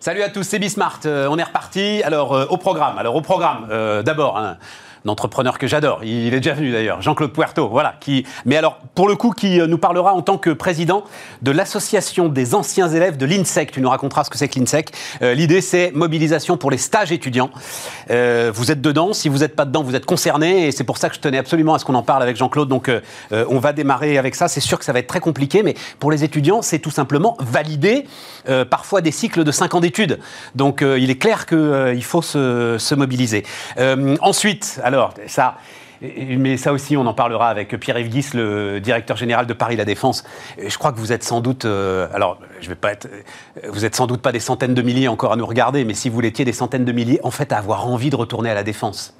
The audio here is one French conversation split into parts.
Salut à tous, c'est Bismart. Euh, on est reparti. Alors, euh, au programme. Alors, au programme, euh, d'abord, hein, entrepreneur que j'adore. Il est déjà venu d'ailleurs, Jean-Claude Puerto, voilà. Qui, mais alors, pour le coup, qui nous parlera en tant que président de l'association des anciens élèves de l'INSEC. Tu nous raconteras ce que c'est que l'INSEC. L'idée, c'est mobilisation pour les stages étudiants. vous êtes dedans. Si vous n'êtes pas dedans, vous êtes concerné. Et c'est pour ça que je tenais absolument à ce qu'on en parle avec Jean-Claude. Donc, on va démarrer avec ça. C'est sûr que ça va être très compliqué, mais pour les étudiants, c'est tout simplement valider parfois des cycles de 5 ans d'études. Donc, il est clair qu'il faut se, se mobiliser. ensuite, alors, ça. Mais ça aussi, on en parlera avec Pierre-Yves Guis, le directeur général de Paris La Défense. Je crois que vous êtes sans doute, alors je vais pas être, vous êtes sans doute pas des centaines de milliers encore à nous regarder, mais si vous l'étiez des centaines de milliers, en fait, à avoir envie de retourner à la Défense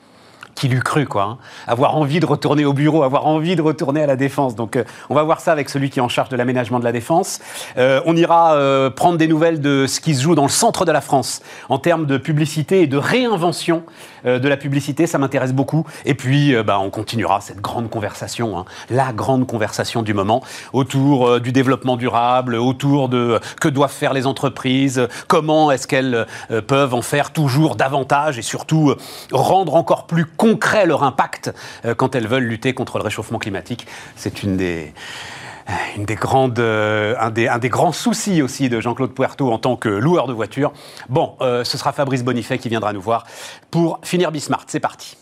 qui l'eût cru, quoi. Hein? Avoir envie de retourner au bureau, avoir envie de retourner à la défense. Donc, euh, on va voir ça avec celui qui est en charge de l'aménagement de la défense. Euh, on ira euh, prendre des nouvelles de ce qui se joue dans le centre de la France en termes de publicité et de réinvention de la publicité. Ça m'intéresse beaucoup. Et puis, bah, on continuera cette grande conversation, hein, la grande conversation du moment autour du développement durable, autour de que doivent faire les entreprises, comment est-ce qu'elles peuvent en faire toujours davantage et surtout rendre encore plus concret leur impact euh, quand elles veulent lutter contre le réchauffement climatique. C'est une des euh, une des grandes, euh, un, des, un, des, grands soucis aussi de Jean-Claude Puerto en tant que loueur de voitures. Bon, ce sera Fabrice Bonifay qui viendra nous voir pour finir Bismart. C'est parti.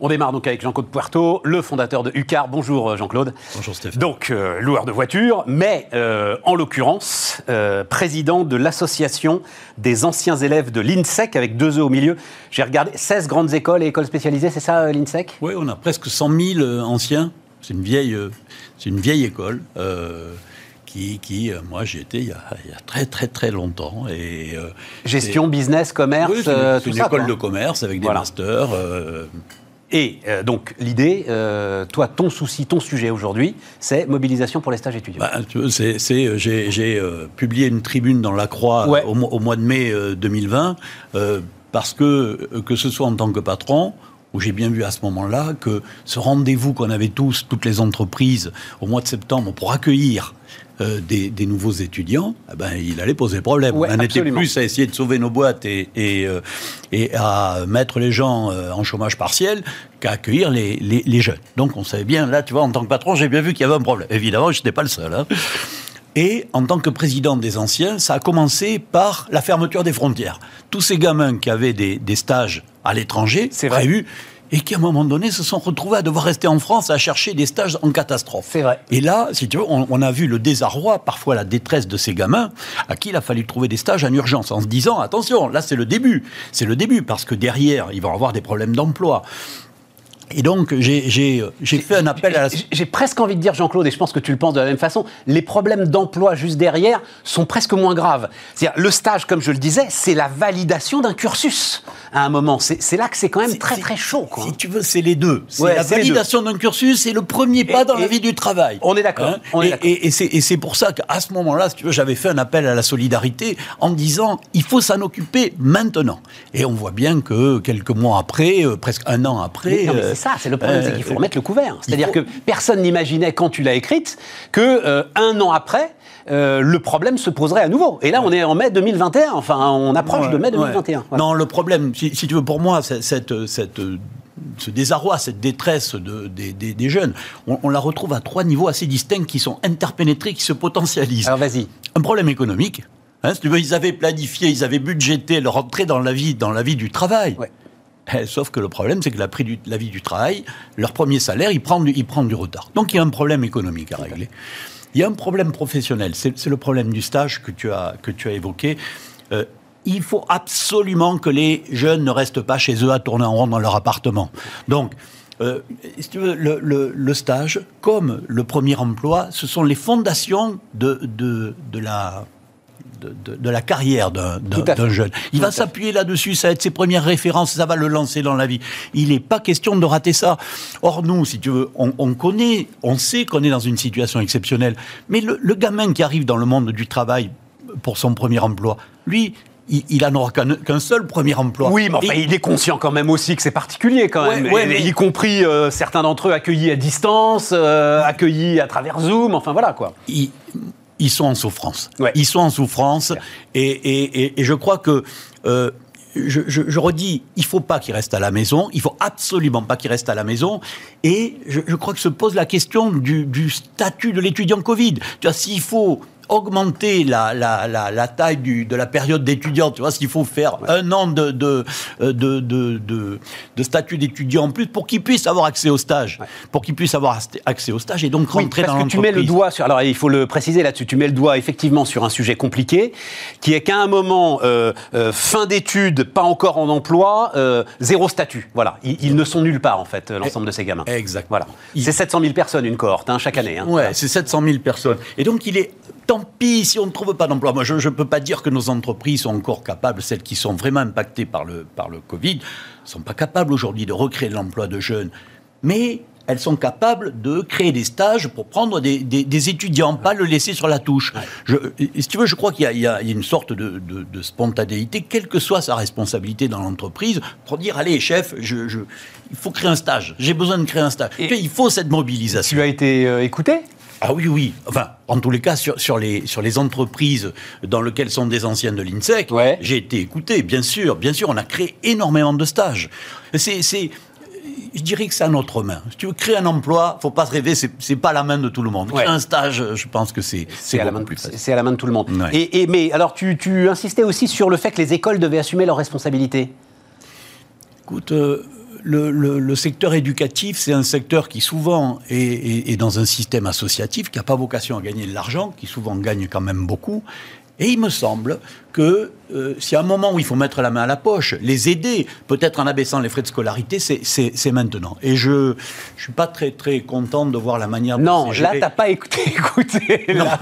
On démarre donc avec Jean-Claude Puerto, le fondateur de UCAR. Bonjour euh, Jean-Claude. Bonjour Stéphane. Donc, euh, loueur de voitures, mais euh, en l'occurrence, président de l'association des anciens élèves de l'INSEC, avec deux E au milieu. J'ai regardé 16 grandes écoles et écoles spécialisées, c'est ça l'INSEC? Oui, on a presque 100 000 anciens. C'est une vieille, c'est une vieille école. Qui, qui, moi j'ai été il y, a, très très très longtemps. Et, Gestion, business, commerce, oui, c'est une, école de commerce avec des masters. Et euh, donc l'idée, euh, toi, ton souci, ton sujet aujourd'hui, c'est mobilisation pour les stages étudiants. Bah, c'est, j'ai, euh, publié une tribune dans La Croix au, mois de mai 2020 parce que que ce soit en tant que patron où j'ai bien vu à ce moment-là que ce rendez-vous qu'on avait tous, toutes les entreprises, au mois de septembre, pour accueillir euh, des, nouveaux étudiants, eh ben, il allait poser problème. on était plus à essayer de sauver nos boîtes et, et, euh, à mettre les gens euh, en chômage partiel qu'à accueillir les, les, jeunes. Donc on savait bien, là, tu vois, en tant que patron, j'ai bien vu qu'il y avait un problème. Évidemment, je n'étais pas le seul. Hein. Et en tant que président des anciens, ça a commencé par la fermeture des frontières. Tous ces gamins qui avaient des, des stages à l'étranger, c'est prévus, et qui, à un moment donné, se sont retrouvés à devoir rester en France à chercher des stages en catastrophe. C'est vrai. Et là, si tu veux, on, a vu le désarroi, parfois la détresse de ces gamins, à qui il a fallu trouver des stages en urgence, en se disant, attention, là c'est le début. C'est le début, parce que derrière, ils vont avoir des problèmes d'emploi. Et donc, j'ai fait un appel à la... J'ai presque envie de dire, Jean-Claude, et je pense que tu le penses de la même façon, les problèmes d'emploi juste derrière sont presque moins graves. C'est-à-dire, le stage, comme je le disais, c'est la validation d'un cursus à un moment. C'est là que c'est quand même très très chaud. Quoi. Si tu veux, c'est les deux. C'est la validation d'un cursus c'est le premier pas dans la vie du travail. On est d'accord. Hein et, et c'est pour ça qu'à ce moment-là, si tu veux, j'avais fait un appel à la solidarité en disant, il faut s'en occuper maintenant. Et on voit bien que quelques mois après, euh, presque un an après ça, c'est le problème, c'est qu'il faut euh, remettre le couvert. C'est-à-dire que personne n'imaginait quand tu l'as écrite que euh, un an après, euh, le problème se poserait à nouveau. Et là, on est en mai 2021. Enfin, on approche de mai 2021. Non, le problème, si, tu veux, pour moi, cette, cette ce désarroi, cette détresse de, des, jeunes, on, la retrouve à trois niveaux assez distincts qui sont interpénétrés, qui se potentialisent. Alors vas-y. Un problème économique. Hein, si tu veux, ils avaient planifié, ils avaient budgété leur entrée dans la vie, dans la vie du travail. Eh, sauf que le problème, c'est que la, vie du travail, leur premier salaire, il prend, du, il du retard. Donc il y a un problème économique à régler. Il y a un problème professionnel. C'est le problème du stage que tu as, évoqué. Euh, il faut absolument que les jeunes ne restent pas chez eux à tourner en rond dans leur appartement. Donc, euh, si tu veux, le, stage, comme le premier emploi, ce sont les fondations de la de, la carrière d'un jeune. Il va s'appuyer là-dessus, ça va être ses premières références, ça va le lancer dans la vie. Il n'est pas question de rater ça. Or, nous, si tu veux, on, connaît, on sait qu'on est dans une situation exceptionnelle. Mais le, gamin qui arrive dans le monde du travail pour son premier emploi, lui, il, n'en aura qu'un seul premier emploi. Oui, mais enfin, il est conscient quand même aussi que c'est particulier quand même, y compris euh, certains d'entre eux accueillis à distance, euh, accueillis à travers Zoom, enfin voilà quoi ils sont en souffrance. Ils sont en souffrance. Et, je crois que. Euh, je, redis, il faut pas qu'ils restent à la maison, il faut absolument pas qu'ils restent à la maison. Et je, crois que se pose la question du, du statut de l'étudiant Covid. Tu vois, s'il faut augmenter la, la, la, la taille du, de la période d'étudiant. Tu vois, s'il faut faire un an de, de, de, de, de, statut d'étudiant en plus pour qu'ils puissent avoir accès au stage. Pour qu'ils puissent avoir accès au stage et donc rentrer dans l'entreprise. tu mets le doigt sur. Alors, il faut le préciser là-dessus. Tu mets le doigt effectivement sur un sujet compliqué qui est qu'à un moment, euh, euh, fin d'études, pas encore en emploi, euh, zéro statut. Voilà. Ils, ne sont nulle part, en fait, l'ensemble de ces gamins. Exact. Voilà. C'est 700 000 personnes, une cohorte, hein, chaque année. Hein. Ouais, c'est 700 000 personnes. Et donc, il est tant pis si on ne trouve pas d'emploi. Moi, je ne peux pas dire que nos entreprises sont encore capables, celles qui sont vraiment impactées par le, par le Covid, ne sont pas capables aujourd'hui de recréer de l'emploi de jeunes. Mais elles sont capables de créer des stages pour prendre des, des, étudiants, pas le laisser sur la touche. Je, si tu veux, je crois qu'il y, y, a une sorte de, de, spontanéité, quelle que soit sa responsabilité dans l'entreprise, pour dire allez, chef, je, je, il faut créer un stage. J'ai besoin de créer un stage. Et il faut cette mobilisation. Tu as été euh, écouté? Ah oui, oui. Enfin, en tous les cas, sur, sur, les, sur les entreprises dans lesquelles sont des anciens de l'INSEC, j'ai été écouté, bien sûr. Bien sûr, on a créé énormément de stages. C'est, je dirais que c'est à notre main. Si tu veux créer un emploi, faut pas se rêver, c'est, pas à la main de tout le monde. Un stage, je pense que c'est, c'est, à la main plus C'est à la main de tout le monde. Et, et, mais alors, tu, tu, insistais aussi sur le fait que les écoles devaient assumer leurs responsabilités? Écoute, euh, le, secteur éducatif, c'est un secteur qui souvent est, dans un système associatif, qui n'a pas vocation à gagner de l'argent, qui souvent gagne quand même beaucoup. Et il me semble que euh, si à un moment où il faut mettre la main à la poche, les aider, peut-être en abaissant les frais de scolarité, c'est maintenant. Et je ne suis pas très très content de voir la manière Non, là, tu n'as pas écouté. écouté là,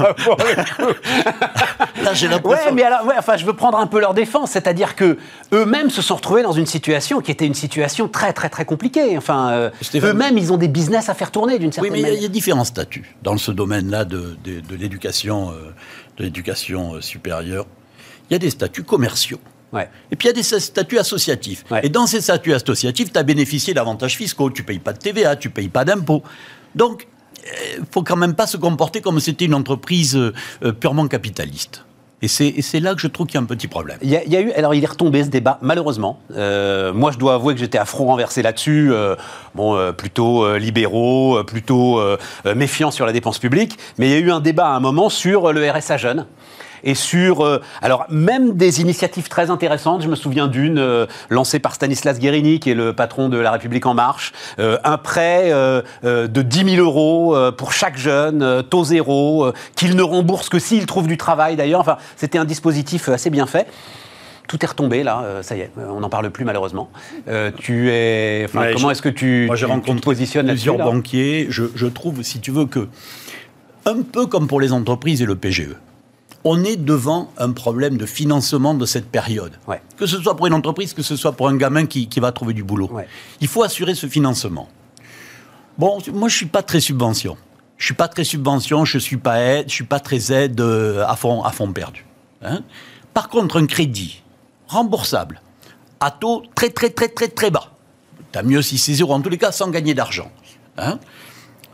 j'ai l'impression... Ouais, mais alors, ouais, enfin, je veux prendre un peu leur défense, c'est-à-dire que eux-mêmes se sont retrouvés dans une situation qui était une situation très très très compliquée. Enfin, euh, eux-mêmes, ils ont des business à faire tourner d'une certaine manière. Oui, mais il y, a différents statuts dans ce domaine-là de, de, l'éducation euh, de l'éducation supérieure il y a des statuts commerciaux. Et puis il y a des statuts associatifs. Et dans ces statuts associatifs, tu as bénéficié d'avantages fiscaux. Tu ne payes pas de TVA, tu ne payes pas d'impôts. Donc, il ne faut quand même pas se comporter comme si c'était une entreprise euh, purement capitaliste. Et c'est là que je trouve qu'il y a un petit problème. Il y, a, eu, alors il est retombé ce débat, malheureusement. Euh, moi, je dois avouer que j'étais à front renversé là-dessus. Euh, bon, plutôt libéraux, plutôt méfiants sur la dépense publique. Mais il y a eu un débat à un moment sur le RSA jeune et sur, euh, alors même des initiatives très intéressantes. Je me souviens d'une euh, lancée par Stanislas Guérini, qui est le patron de La République en Marche, euh, un prêt de 10 000 euros pour chaque jeune, taux zéro, qu'il ne rembourse que s'il trouve du travail d'ailleurs. Enfin, c'était un dispositif assez bien fait tout est retombé là, ça y est, on n'en parle plus malheureusement. tu es, comment est-ce que tu, moi, j'ai rencontré positionnes plusieurs banquiers. Je, je, trouve, si tu veux, que un peu comme pour les entreprises et le PGE, on est devant un problème de financement de cette période. Que ce soit pour une entreprise, que ce soit pour un gamin qui, va trouver du boulot. Il faut assurer ce financement. Bon, moi, je suis pas très subvention. Je suis pas très subvention, je suis pas aide, je suis pas très aide euh, à fond, à fond perdu. Hein. Par contre, un crédit remboursable à taux très très très très très bas. T'as mieux si c'est zéro, en tous les cas, sans gagner d'argent. Hein.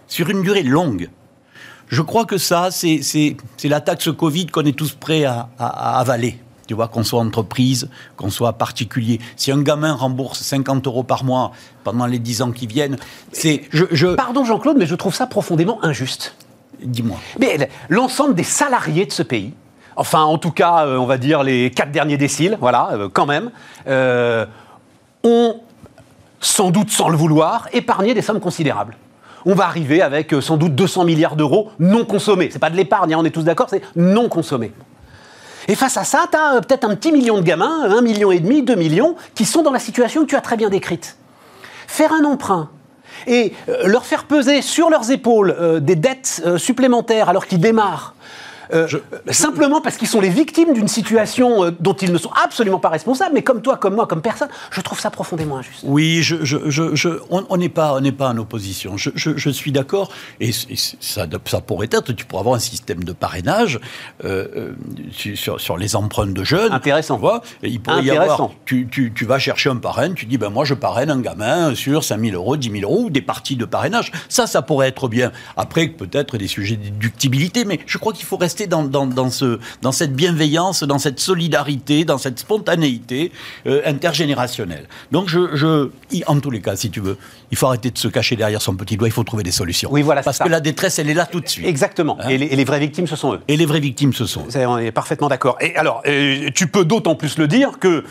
sur une durée longue, je crois que ça, c'est la taxe Covid qu'on est tous prêts à, avaler. Tu vois, qu'on soit entreprise, qu'on soit particulier. Si un gamin rembourse 50 euros par mois pendant les 10 ans qui viennent, c'est. Je, Pardon Jean-Claude, mais je trouve ça profondément injuste. Dis-moi. Mais l'ensemble des salariés de ce pays, enfin en tout cas, euh, on va dire les quatre derniers déciles, voilà, euh, quand même, euh, ont, sans doute sans le vouloir, épargné des sommes considérables on va arriver avec euh, sans doute 200 milliards d'euros non consommés. C'est pas de l'épargne, hein, on est tous d'accord, c'est non consommé. Et face à ça, tu as euh, peut-être un petit million de gamins, un million et demi, deux millions, qui sont dans la situation que tu as très bien décrite. Faire un emprunt et euh, leur faire peser sur leurs épaules des dettes supplémentaires alors qu'ils démarrent euh, simplement parce qu'ils sont les victimes d'une situation euh, dont ils ne sont absolument pas responsables, mais comme toi, comme moi, comme personne, je trouve ça profondément injuste. Oui, je, je, on n'est pas, on pas en opposition. Je, suis d'accord, et, ça, ça, pourrait être, tu pourrais avoir un système de parrainage euh, sur, sur, les emprunts de jeunes. Intéressant. Tu vois, il pourrait y avoir, tu, tu, tu, vas chercher un parrain, tu dis, ben moi je parraine un gamin sur 5 000 euros, 10 000 euros, ou des parties de parrainage. Ça, ça pourrait être bien. Après, peut-être des sujets de déductibilité, mais je crois qu'il faut rester rester dans, dans, ce, dans cette bienveillance, dans cette solidarité, dans cette spontanéité euh, intergénérationnelle. Donc, je, je, en tous les cas, si tu veux, il faut arrêter de se cacher derrière son petit doigt, il faut trouver des solutions. Oui, voilà, Parce que la détresse, elle est là tout de suite. Exactement. Hein et, les, vraies victimes, ce sont eux. Et les vraies victimes, ce sont eux. On est parfaitement d'accord. Et alors, euh, tu peux d'autant plus le dire que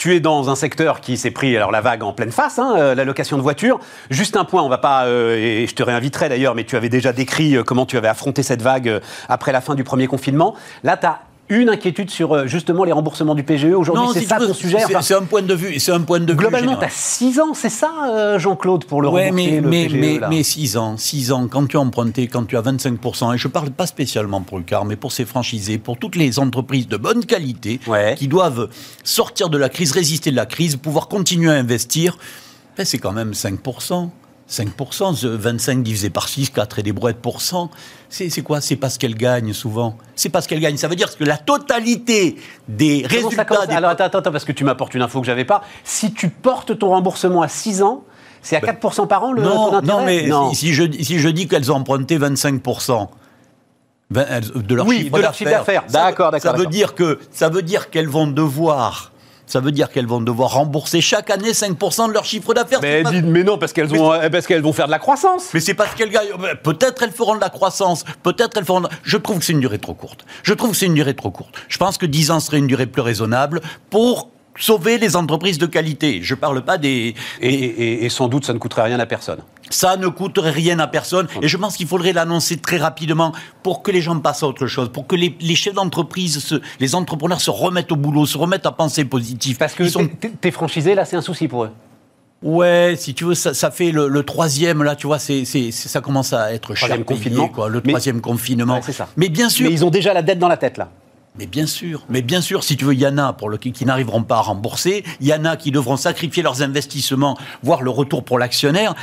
tu es dans un secteur qui s'est pris alors la vague en pleine face, hein, euh, la location de voitures. Juste un point, on va pas, euh, et je te réinviterai d'ailleurs, mais tu avais déjà décrit euh, comment tu avais affronté cette vague après la fin du premier confinement. Là, tu une inquiétude sur euh, justement les remboursements du PGE aujourd'hui C'est ça ton sujet C'est un point de vue. C'est un point de Globalement, tu as 6 ans, c'est ça, euh, Jean-Claude, pour le ouais, mais, mais, PGE, mais, 6 ans, 6 ans, quand tu as emprunté, quand tu as 25%, et je ne parle pas spécialement pour le car, mais pour ces franchisés, pour toutes les entreprises de bonne qualité qui doivent sortir de la crise, résister de la crise, pouvoir continuer à investir, ben, c'est quand même 5%. 5%, 25 divisé par 6, 4 et des brouettes pour cent, c'est quoi? C'est parce qu'elle gagne souvent. C'est parce qu'elle gagne. Ça veut dire que la totalité des résultats... Alors attends, attends, parce que tu m'apportes une info que j'avais pas. Si tu portes ton remboursement à 6 ans, c'est à 4% ben, par an le non, Non, mais Si, je, si je dis qu'elles ont emprunté 25%, de leur oui, chiffre d'affaires. D'accord, d'accord. Ça veut dire que ça veut dire qu'elles vont devoir ça veut dire qu'elles vont devoir rembourser chaque année 5% de leur chiffre d'affaires. Mais, mais, non, parce qu'elles vont, parce qu'elles vont faire de la croissance. Mais c'est parce qu'elles gagnent. Peut-être elles feront de la croissance, peut-être elles feront. Je trouve que c'est une durée trop courte. Je trouve que c'est une durée trop courte. Je pense que 10 ans serait une durée plus raisonnable pour sauver les entreprises de qualité. Je ne parle pas des... Et, sans doute, ça ne coûterait rien à personne. Ça ne coûterait rien à personne. Et je pense qu'il faudrait l'annoncer très rapidement pour que les gens passent à autre chose, pour que les, chefs d'entreprise, les entrepreneurs se remettent au boulot, se remettent à penser positif. Parce que sont... t'es franchisé, là, c'est un souci pour eux. Ouais, si tu veux, ça, fait le, troisième, là, tu vois, c'est, ça commence à être cher. confinement. quoi, le troisième confinement. c'est ça. Mais bien sûr. Mais ils ont déjà la dette dans la tête, là. Mais bien sûr, mais bien sûr, si tu veux, il y en a pour le, qui, n'arriveront pas à rembourser, il y en a qui devront sacrifier leurs investissements, voire le retour pour l'actionnaire.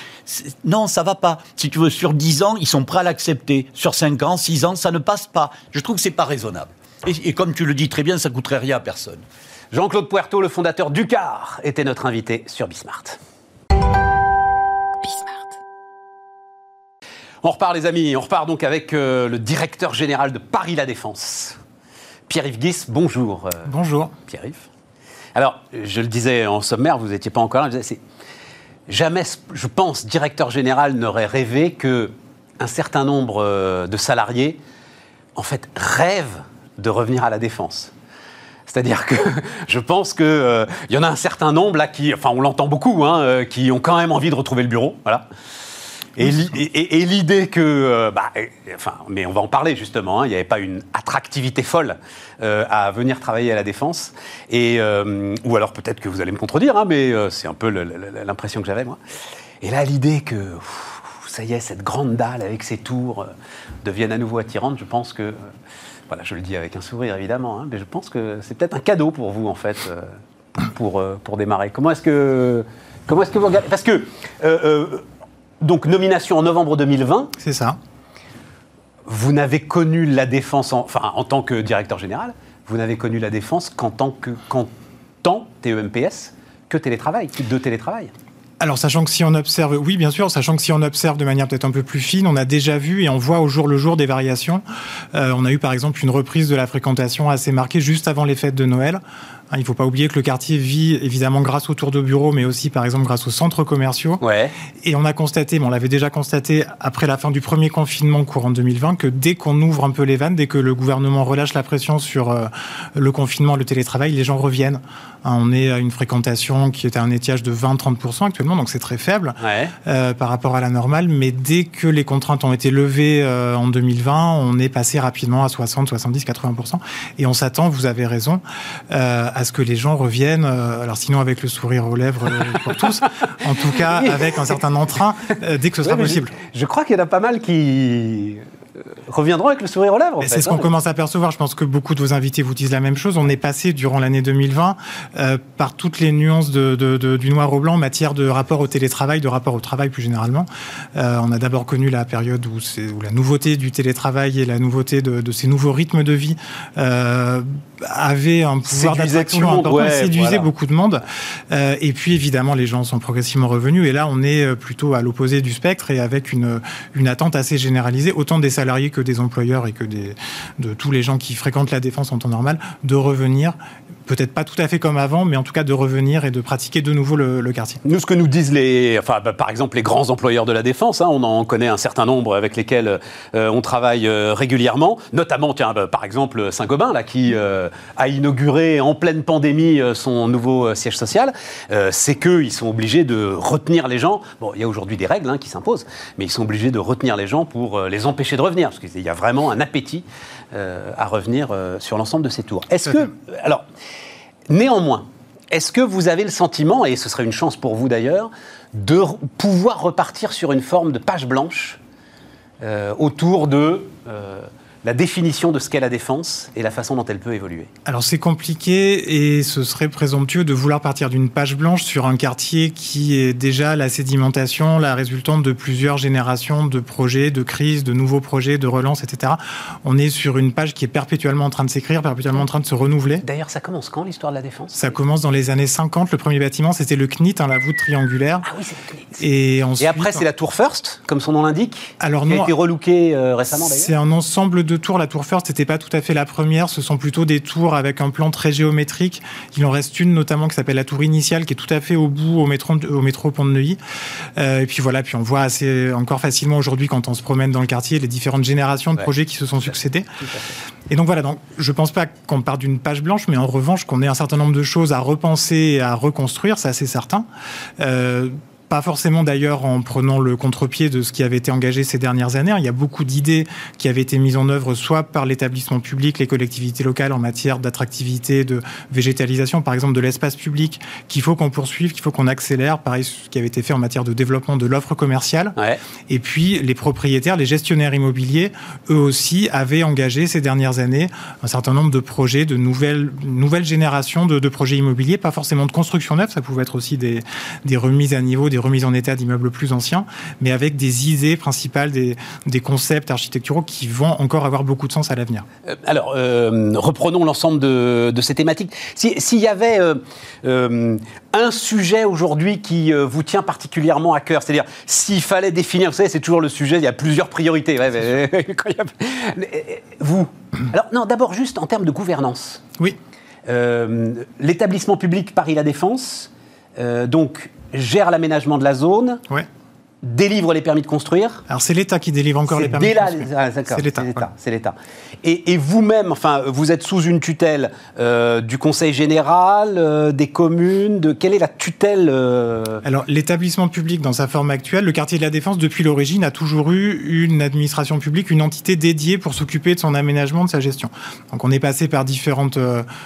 Non, ça va pas. Si tu veux, sur 10 ans, ils sont prêts à l'accepter. Sur 5 ans, 6 ans, ça ne passe pas. Je trouve que c'est pas raisonnable. Et, comme tu le dis très bien, ça coûterait rien à personne. Jean-Claude Puerto, le fondateur du CAR, était notre invité sur Bismart. On repart les amis, on repart donc avec euh, le directeur général de Paris La Défense. Pierre-Yves Guis, bonjour. Euh, bonjour. Pierre-Yves. Alors, je le disais en sommaire, vous n'étiez pas encore là, jamais, je pense, directeur général n'aurait rêvé que un certain nombre euh, de salariés, en fait, rêvent de revenir à la défense. C'est-à-dire que je pense qu'il euh, y en a un certain nombre là qui, enfin, on l'entend beaucoup, hein, qui ont quand même envie de retrouver le bureau, voilà. Et, l'idée que, euh, bah, enfin, mais on va en parler justement, hein, il n'y avait pas une attractivité folle euh, à venir travailler à la défense, et euh, ou alors peut-être que vous allez me contredire, hein, mais c'est un peu l'impression que j'avais moi. Et là, l'idée que ça y est, cette grande dalle avec ses tours devienne à nouveau attirante, je pense que, voilà, je le dis avec un sourire évidemment, hein, mais je pense que c'est peut-être un cadeau pour vous en fait, pour, pour démarrer. Comment est-ce que Comment est-ce que vous regardez? Parce que donc nomination en novembre 2020. C'est ça. Vous n'avez connu la défense, en, enfin en tant que directeur général, vous n'avez connu la défense qu'en tant que qu'en tant TEMPS que télétravail, de télétravail. Alors, sachant que si on observe, oui, bien sûr, sachant que si on observe de manière peut-être un peu plus fine, on a déjà vu et on voit au jour le jour des variations. Euh, on a eu par exemple une reprise de la fréquentation assez marquée juste avant les fêtes de Noël. Hein, il ne faut pas oublier que le quartier vit évidemment grâce aux tours de bureaux, mais aussi par exemple grâce aux centres commerciaux. Ouais. Et on a constaté, mais on l'avait déjà constaté après la fin du premier confinement courant 2020, que dès qu'on ouvre un peu les vannes, dès que le gouvernement relâche la pression sur euh, le confinement, le télétravail, les gens reviennent. Hein, on est à une fréquentation qui est à un étiage de 20-30% actuellement, donc c'est très faible euh, par rapport à la normale. Mais dès que les contraintes ont été levées euh, en 2020, on est passé rapidement à 60, 70, 80%. Et on s'attend, vous avez raison, à ce que les gens reviennent, euh, alors sinon avec le sourire aux lèvres euh, pour tous, en tout cas avec un certain entrain euh, dès que ce sera possible. Je, je crois qu'il y en a pas mal qui reviendront avec le sourire aux lèvres. C'est ce qu'on hein. commence à percevoir. Je pense que beaucoup de vos invités vous disent la même chose. On est passé durant l'année 2020 euh, par toutes les nuances de, du noir au blanc en matière de rapport au télétravail, de rapport au travail plus généralement. Euh, on a d'abord connu la période où, où, la nouveauté du télétravail et la nouveauté de, ces nouveaux rythmes de vie euh, avait un pouvoir d'attraction important, séduisait beaucoup de monde. Euh, et puis évidemment, les gens sont progressivement revenus. Et là, on est plutôt à l'opposé du spectre et avec une, une attente assez généralisée, autant des salariés que des employeurs et que de tous les gens qui fréquentent la défense en temps normal de revenir peut-être pas tout à fait comme avant, mais en tout cas de revenir et de pratiquer de nouveau le, quartier. Nous, ce que nous disent les, enfin, bah, par exemple, les grands employeurs de la défense, hein, on en connaît un certain nombre avec lesquels euh, on travaille euh, régulièrement, notamment, tiens, bah, par exemple, Saint-Gobain, là, qui euh, a inauguré en pleine pandémie son nouveau siège social, c'est qu'ils sont obligés de retenir les gens. Bon, il y a aujourd'hui des règles hein, qui s'imposent, mais ils sont obligés de retenir les gens pour les empêcher de revenir, parce qu'il y a vraiment un appétit à revenir sur l'ensemble de ces tours. Est-ce que, alors, Néanmoins, est-ce que vous avez le sentiment, et ce serait une chance pour vous d'ailleurs, de pouvoir repartir sur une forme de page blanche euh, autour de euh, la définition de ce qu'est la défense et la façon dont elle peut évoluer Alors c'est compliqué et ce serait présomptueux de vouloir partir d'une page blanche sur un quartier qui est déjà la sédimentation, la résultante de plusieurs générations de projets, de crises, de nouveaux projets, de relance, etc. On est sur une page qui est perpétuellement en train de s'écrire, perpétuellement en train de se renouveler. D'ailleurs, ça commence quand l'histoire de la défense? Ça commence dans les années 50. Le premier bâtiment, c'était le CNIT, hein, la voûte triangulaire. Ah oui, c'est le CNIT. Et, ensuite, et après, c'est la Tour First, comme son nom l'indique, Alors, qui a été relookée euh, récemment d'ailleurs? C'est un ensemble de tours. La tour First n'était pas tout à fait la première. Ce sont plutôt des tours avec un plan très géométrique. Il en reste une notamment qui s'appelle la tour initiale, qui est tout à fait au bout au métro, au métro Pont de Neuilly. Euh, et puis voilà, puis on voit assez encore facilement aujourd'hui quand on se promène dans le quartier les différentes générations de projets qui se sont succédés. Et donc voilà, donc je pense pas qu'on parte d'une page blanche, mais en revanche qu'on ait un certain nombre de choses à repenser et à reconstruire, c'est assez certain. Euh, pas forcément d'ailleurs en prenant le contre-pied de ce qui avait été engagé ces dernières années. Il y a beaucoup d'idées qui avaient été mises en œuvre soit par l'établissement public, les collectivités locales en matière d'attractivité, de végétalisation, par exemple de l'espace public, qu'il faut qu'on poursuive, qu'il faut qu'on accélère. Pareil, ce qui avait été fait en matière de développement de l'offre commerciale. Et puis les propriétaires, les gestionnaires immobiliers, eux aussi avaient engagé ces dernières années un certain nombre de projets, de nouvelles, nouvelles générations de, de projets immobiliers, pas forcément de construction neuve, ça pouvait être aussi des, des remises à niveau, des remise en état d'immeubles plus anciens, mais avec des idées principales, des, concepts architecturaux qui vont encore avoir beaucoup de sens à l'avenir. Euh, alors, euh, reprenons l'ensemble de, ces thématiques. S'il y avait euh, un sujet aujourd'hui qui vous tient particulièrement à cœur, c'est-à-dire s'il fallait définir, vous savez, c'est toujours le sujet, il y a plusieurs priorités. vous Alors, non, d'abord, juste en termes de gouvernance. Oui. L'établissement public Paris La Défense, donc gère l'aménagement de la zone, délivre les permis de construire. Alors c'est l'État qui délivre encore les permis de construire. Ah, c'est l'État. C'est l'État. Et, vous-même, enfin, vous êtes sous une tutelle euh, du Conseil général, euh, des communes. De quelle est la tutelle euh Alors l'établissement public, dans sa forme actuelle, le quartier de la Défense, depuis l'origine, a toujours eu une administration publique, une entité dédiée pour s'occuper de son aménagement, de sa gestion. Donc on est passé par différentes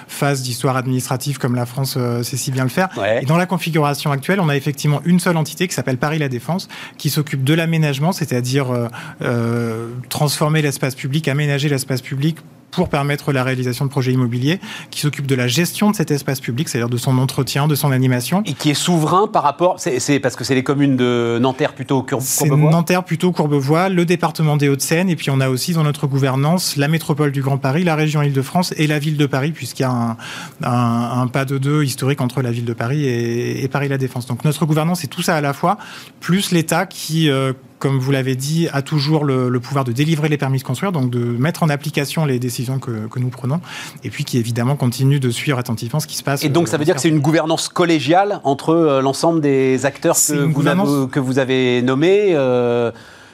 phases d'histoire administrative, comme la France sait si bien le faire. Et dans la configuration actuelle, on a effectivement une seule entité qui s'appelle Paris la Défense qui s'occupe de l'aménagement, c'est-à-dire euh, euh, transformer l'espace public, aménager l'espace public pour permettre la réalisation de projets immobiliers, qui s'occupe de la gestion de cet espace public, c'est-à-dire de son entretien, de son animation. Et qui est souverain par rapport, c'est parce que c'est les communes de Nanterre plutôt Courbevoie C'est Nanterre plutôt Courbevoie, le département des Hauts-de-Seine, et puis on a aussi dans notre gouvernance la métropole du Grand Paris, la région Île-de-France et la ville de Paris, puisqu'il y a un, pas de deux historique entre la ville de Paris et, Paris La Défense. Donc notre gouvernance, c'est tout ça à la fois, plus l'État qui... Euh, comme vous l'avez dit, a toujours le, pouvoir de délivrer les permis de construire, donc de mettre en application les décisions que, nous prenons, et puis qui évidemment continue de suivre attentivement ce qui se passe. Et donc ça veut dire que c'est une gouvernance collégiale entre euh, l'ensemble des acteurs que vous, avez, que vous, avez, nommés euh,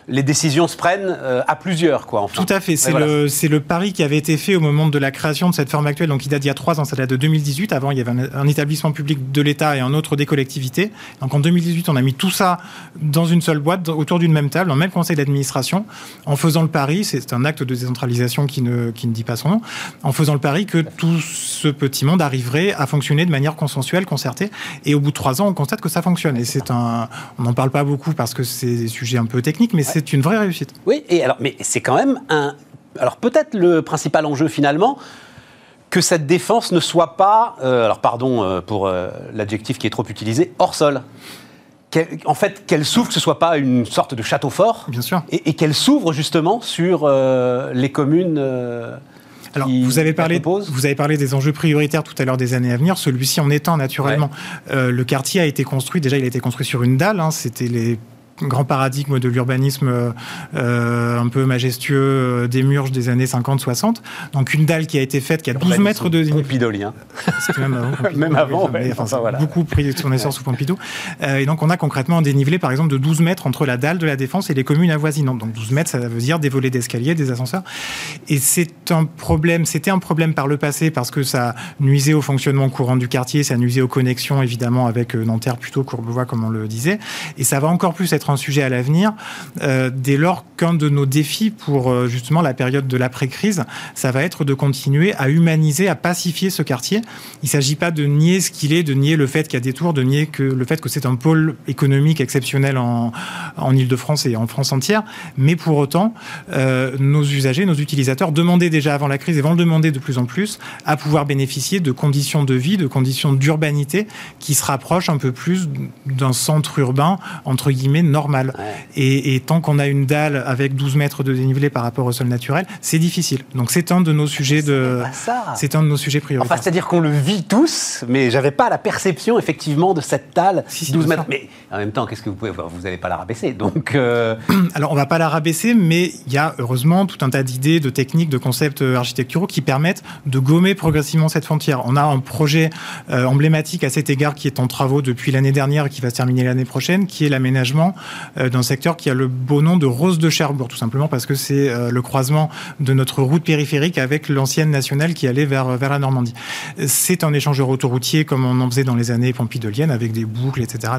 les décisions se prennent euh, à plusieurs, quoi. Tout à fait. C'est le, le, pari qui avait été fait au moment de la création de cette forme actuelle, donc il date d'il y a trois ans, ça date de 2018. Avant, il y avait un, établissement public de l'État et un autre des collectivités. Donc en 2018, on a mis tout ça dans une seule boîte, autour d'une même table, dans le même conseil d'administration, en faisant le pari, c'est un acte de décentralisation qui ne, qui ne dit pas son nom, en faisant le pari que tout ce petit monde arriverait à fonctionner de manière consensuelle, concertée. Et au bout de trois ans, on constate que ça fonctionne. Et c'est un, on n'en parle pas beaucoup parce que c'est des sujets un peu techniques, mais c'est c'est une vraie réussite. Oui, et alors, mais c'est quand même un. Alors peut-être le principal enjeu finalement, que cette défense ne soit pas, euh, alors pardon euh, pour euh, l'adjectif qui est trop utilisé, hors sol. en fait, qu'elle s'ouvre, que ce soit pas une sorte de château fort, Bien sûr. et, qu'elle s'ouvre justement sur les communes. Alors, vous avez, parlé, vous avez parlé des enjeux prioritaires tout à l'heure des années à venir. Celui-ci en étant naturellement. le quartier a été construit, déjà, il a été construit sur une dalle. Hein, C'était les grand paradigme de l'urbanisme un peu majestueux des Murges des années 50-60. Donc une dalle qui a été faite, qui a 12 mètres de Pompidolien. C'était même avant. Pompidou, même avant, enfin, voilà. Beaucoup pris son essor sous Pompidou. et donc on a concrètement un dénivelé, par exemple, de 12 mètres entre la dalle de la Défense et les communes avoisinantes. Donc 12 mètres, ça veut dire des volets d'escalier, des ascenseurs. Et c'est un problème, c'était un problème par le passé parce que ça nuisait au fonctionnement courant du quartier, ça nuisait aux connexions évidemment avec euh, Nanterre, plutôt Courbevoie comme on le disait. Et ça va encore plus être un sujet à l'avenir euh, dès lors qu'un de nos défis pour euh, justement la période de l'après-crise, ça va être de continuer à humaniser, à pacifier ce quartier. Il ne s'agit pas de nier ce qu'il est, de nier le fait qu'il y a des tours, de nier que le fait que c'est un pôle économique exceptionnel en, en Ile-de-France et en France entière, mais pour autant, nos usagers, nos utilisateurs demandaient déjà avant la crise et vont le demander de plus en plus à pouvoir bénéficier de conditions de vie, de conditions d'urbanité qui se rapprochent un peu plus d'un centre urbain, entre guillemets, normal. Et, tant qu'on a une dalle avec 12 mètres de dénivelé par rapport au sol naturel, c'est difficile. Donc c'est un de nos sujets de... C'est un de nos sujets prioritaires. Enfin, c'est-à-dire qu'on le vit tous, mais j'avais pas la perception, effectivement, de cette dalle 12 mètres. Mais en même temps, qu'est-ce que vous pouvez... Vous n'allez pas la rabaisser, donc... Euh, Alors, on va pas la rabaisser, mais il y a heureusement tout un tas d'idées, de techniques, de concepts architecturaux qui permettent de gommer progressivement cette frontière. On a un projet euh, emblématique à cet égard qui est en travaux depuis l'année dernière et qui va se terminer l'année prochaine, qui est l'aménagement euh, d'un secteur qui a le beau nom de Rose de Cherbourg, tout simplement parce que c'est euh, le croisement de notre route périphérique avec l'ancienne nationale qui allait vers, la Normandie. C'est un échangeur autoroutier comme on en faisait dans les années pompidoliennes avec des boucles, etc.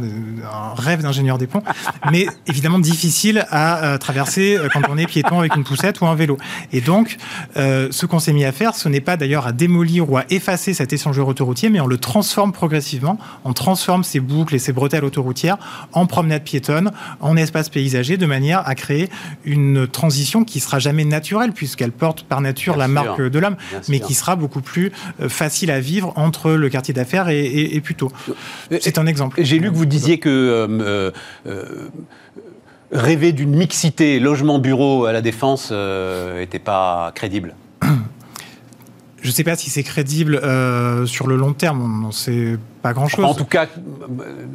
rêve d'ingénieur des ponts, mais évidemment difficile à traverser quand on est piéton avec une poussette ou un vélo. Et donc, ce qu'on s'est mis à faire, ce n'est pas d'ailleurs à démolir ou à effacer cet échangeur autoroutier, mais on le transforme progressivement. On transforme ces boucles et ces bretelles autoroutières en promenade piétonne, en espace paysager, de manière à créer une transition qui sera jamais naturelle, puisqu'elle porte par nature la marque de l'homme, mais qui sera beaucoup plus euh, facile à vivre entre le quartier d'affaires et, et, plutôt. C'est un exemple. J'ai lu que vous disiez que euh, euh, rêver d'une mixité logement-bureau à la défense n'était pas crédible. Je ne sais pas si c'est crédible euh, sur le long terme. On sait pas grand-chose. En tout cas,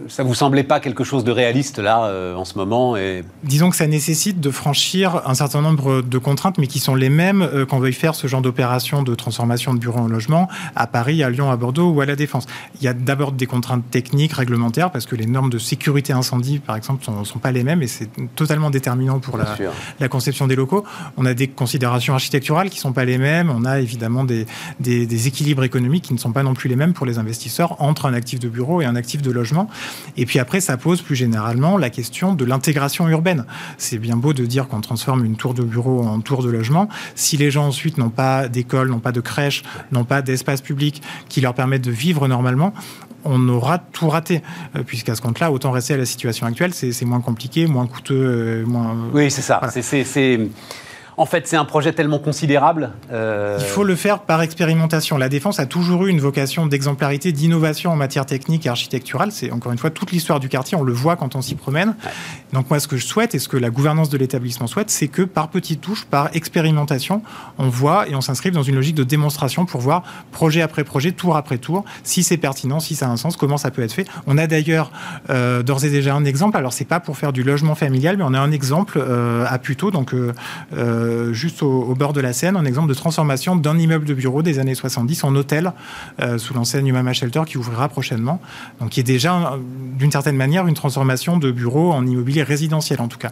ça vous semblait pas quelque chose de réaliste là euh, en ce moment et... Disons que ça nécessite de franchir un certain nombre de contraintes, mais qui sont les mêmes euh, quand on veuille faire ce genre d'opération de transformation de bureaux en logement à Paris, à Lyon, à Bordeaux ou à la Défense. Il y a d'abord des contraintes techniques, réglementaires, parce que les normes de sécurité incendie, par exemple, sont, sont pas les mêmes et c'est totalement déterminant pour la, la, conception des locaux. On a des considérations architecturales qui sont pas les mêmes. On a évidemment des, des, des équilibres économiques qui ne sont pas non plus les mêmes pour les investisseurs entre un un actif de bureau et un actif de logement. Et puis après, ça pose plus généralement la question de l'intégration urbaine. C'est bien beau de dire qu'on transforme une tour de bureau en tour de logement. Si les gens ensuite n'ont pas d'école, n'ont pas de crèche, n'ont pas d'espace public qui leur permettent de vivre normalement, on aura tout raté. Euh, puisqu'à ce compte-là, autant rester à la situation actuelle, c'est moins compliqué, moins coûteux, euh, moins... Oui, c'est ça. C'est en fait, c'est un projet tellement considérable. Euh, Il faut le faire par expérimentation. La défense a toujours eu une vocation d'exemplarité, d'innovation en matière technique et architecturale. C'est encore une fois toute l'histoire du quartier. On le voit quand on s'y promène. Donc moi, ce que je souhaite et ce que la gouvernance de l'établissement souhaite, c'est que par petites touches, par expérimentation, on voit et on s'inscrive dans une logique de démonstration pour voir projet après projet, tour après tour, si c'est pertinent, si ça a un sens, comment ça peut être fait. On a d'ailleurs euh, d'ores et déjà un exemple. Alors c'est pas pour faire du logement familial, mais on a un exemple euh, à Puteaux, donc euh, juste au, bord de la Seine, un exemple de transformation d'un immeuble de bureau des années 70 en hôtel euh, sous l'enseigne Umama Shelter qui ouvrira prochainement. Donc qui est déjà, d'une certaine manière, une transformation de bureau en immobilier résidentiel en tout cas.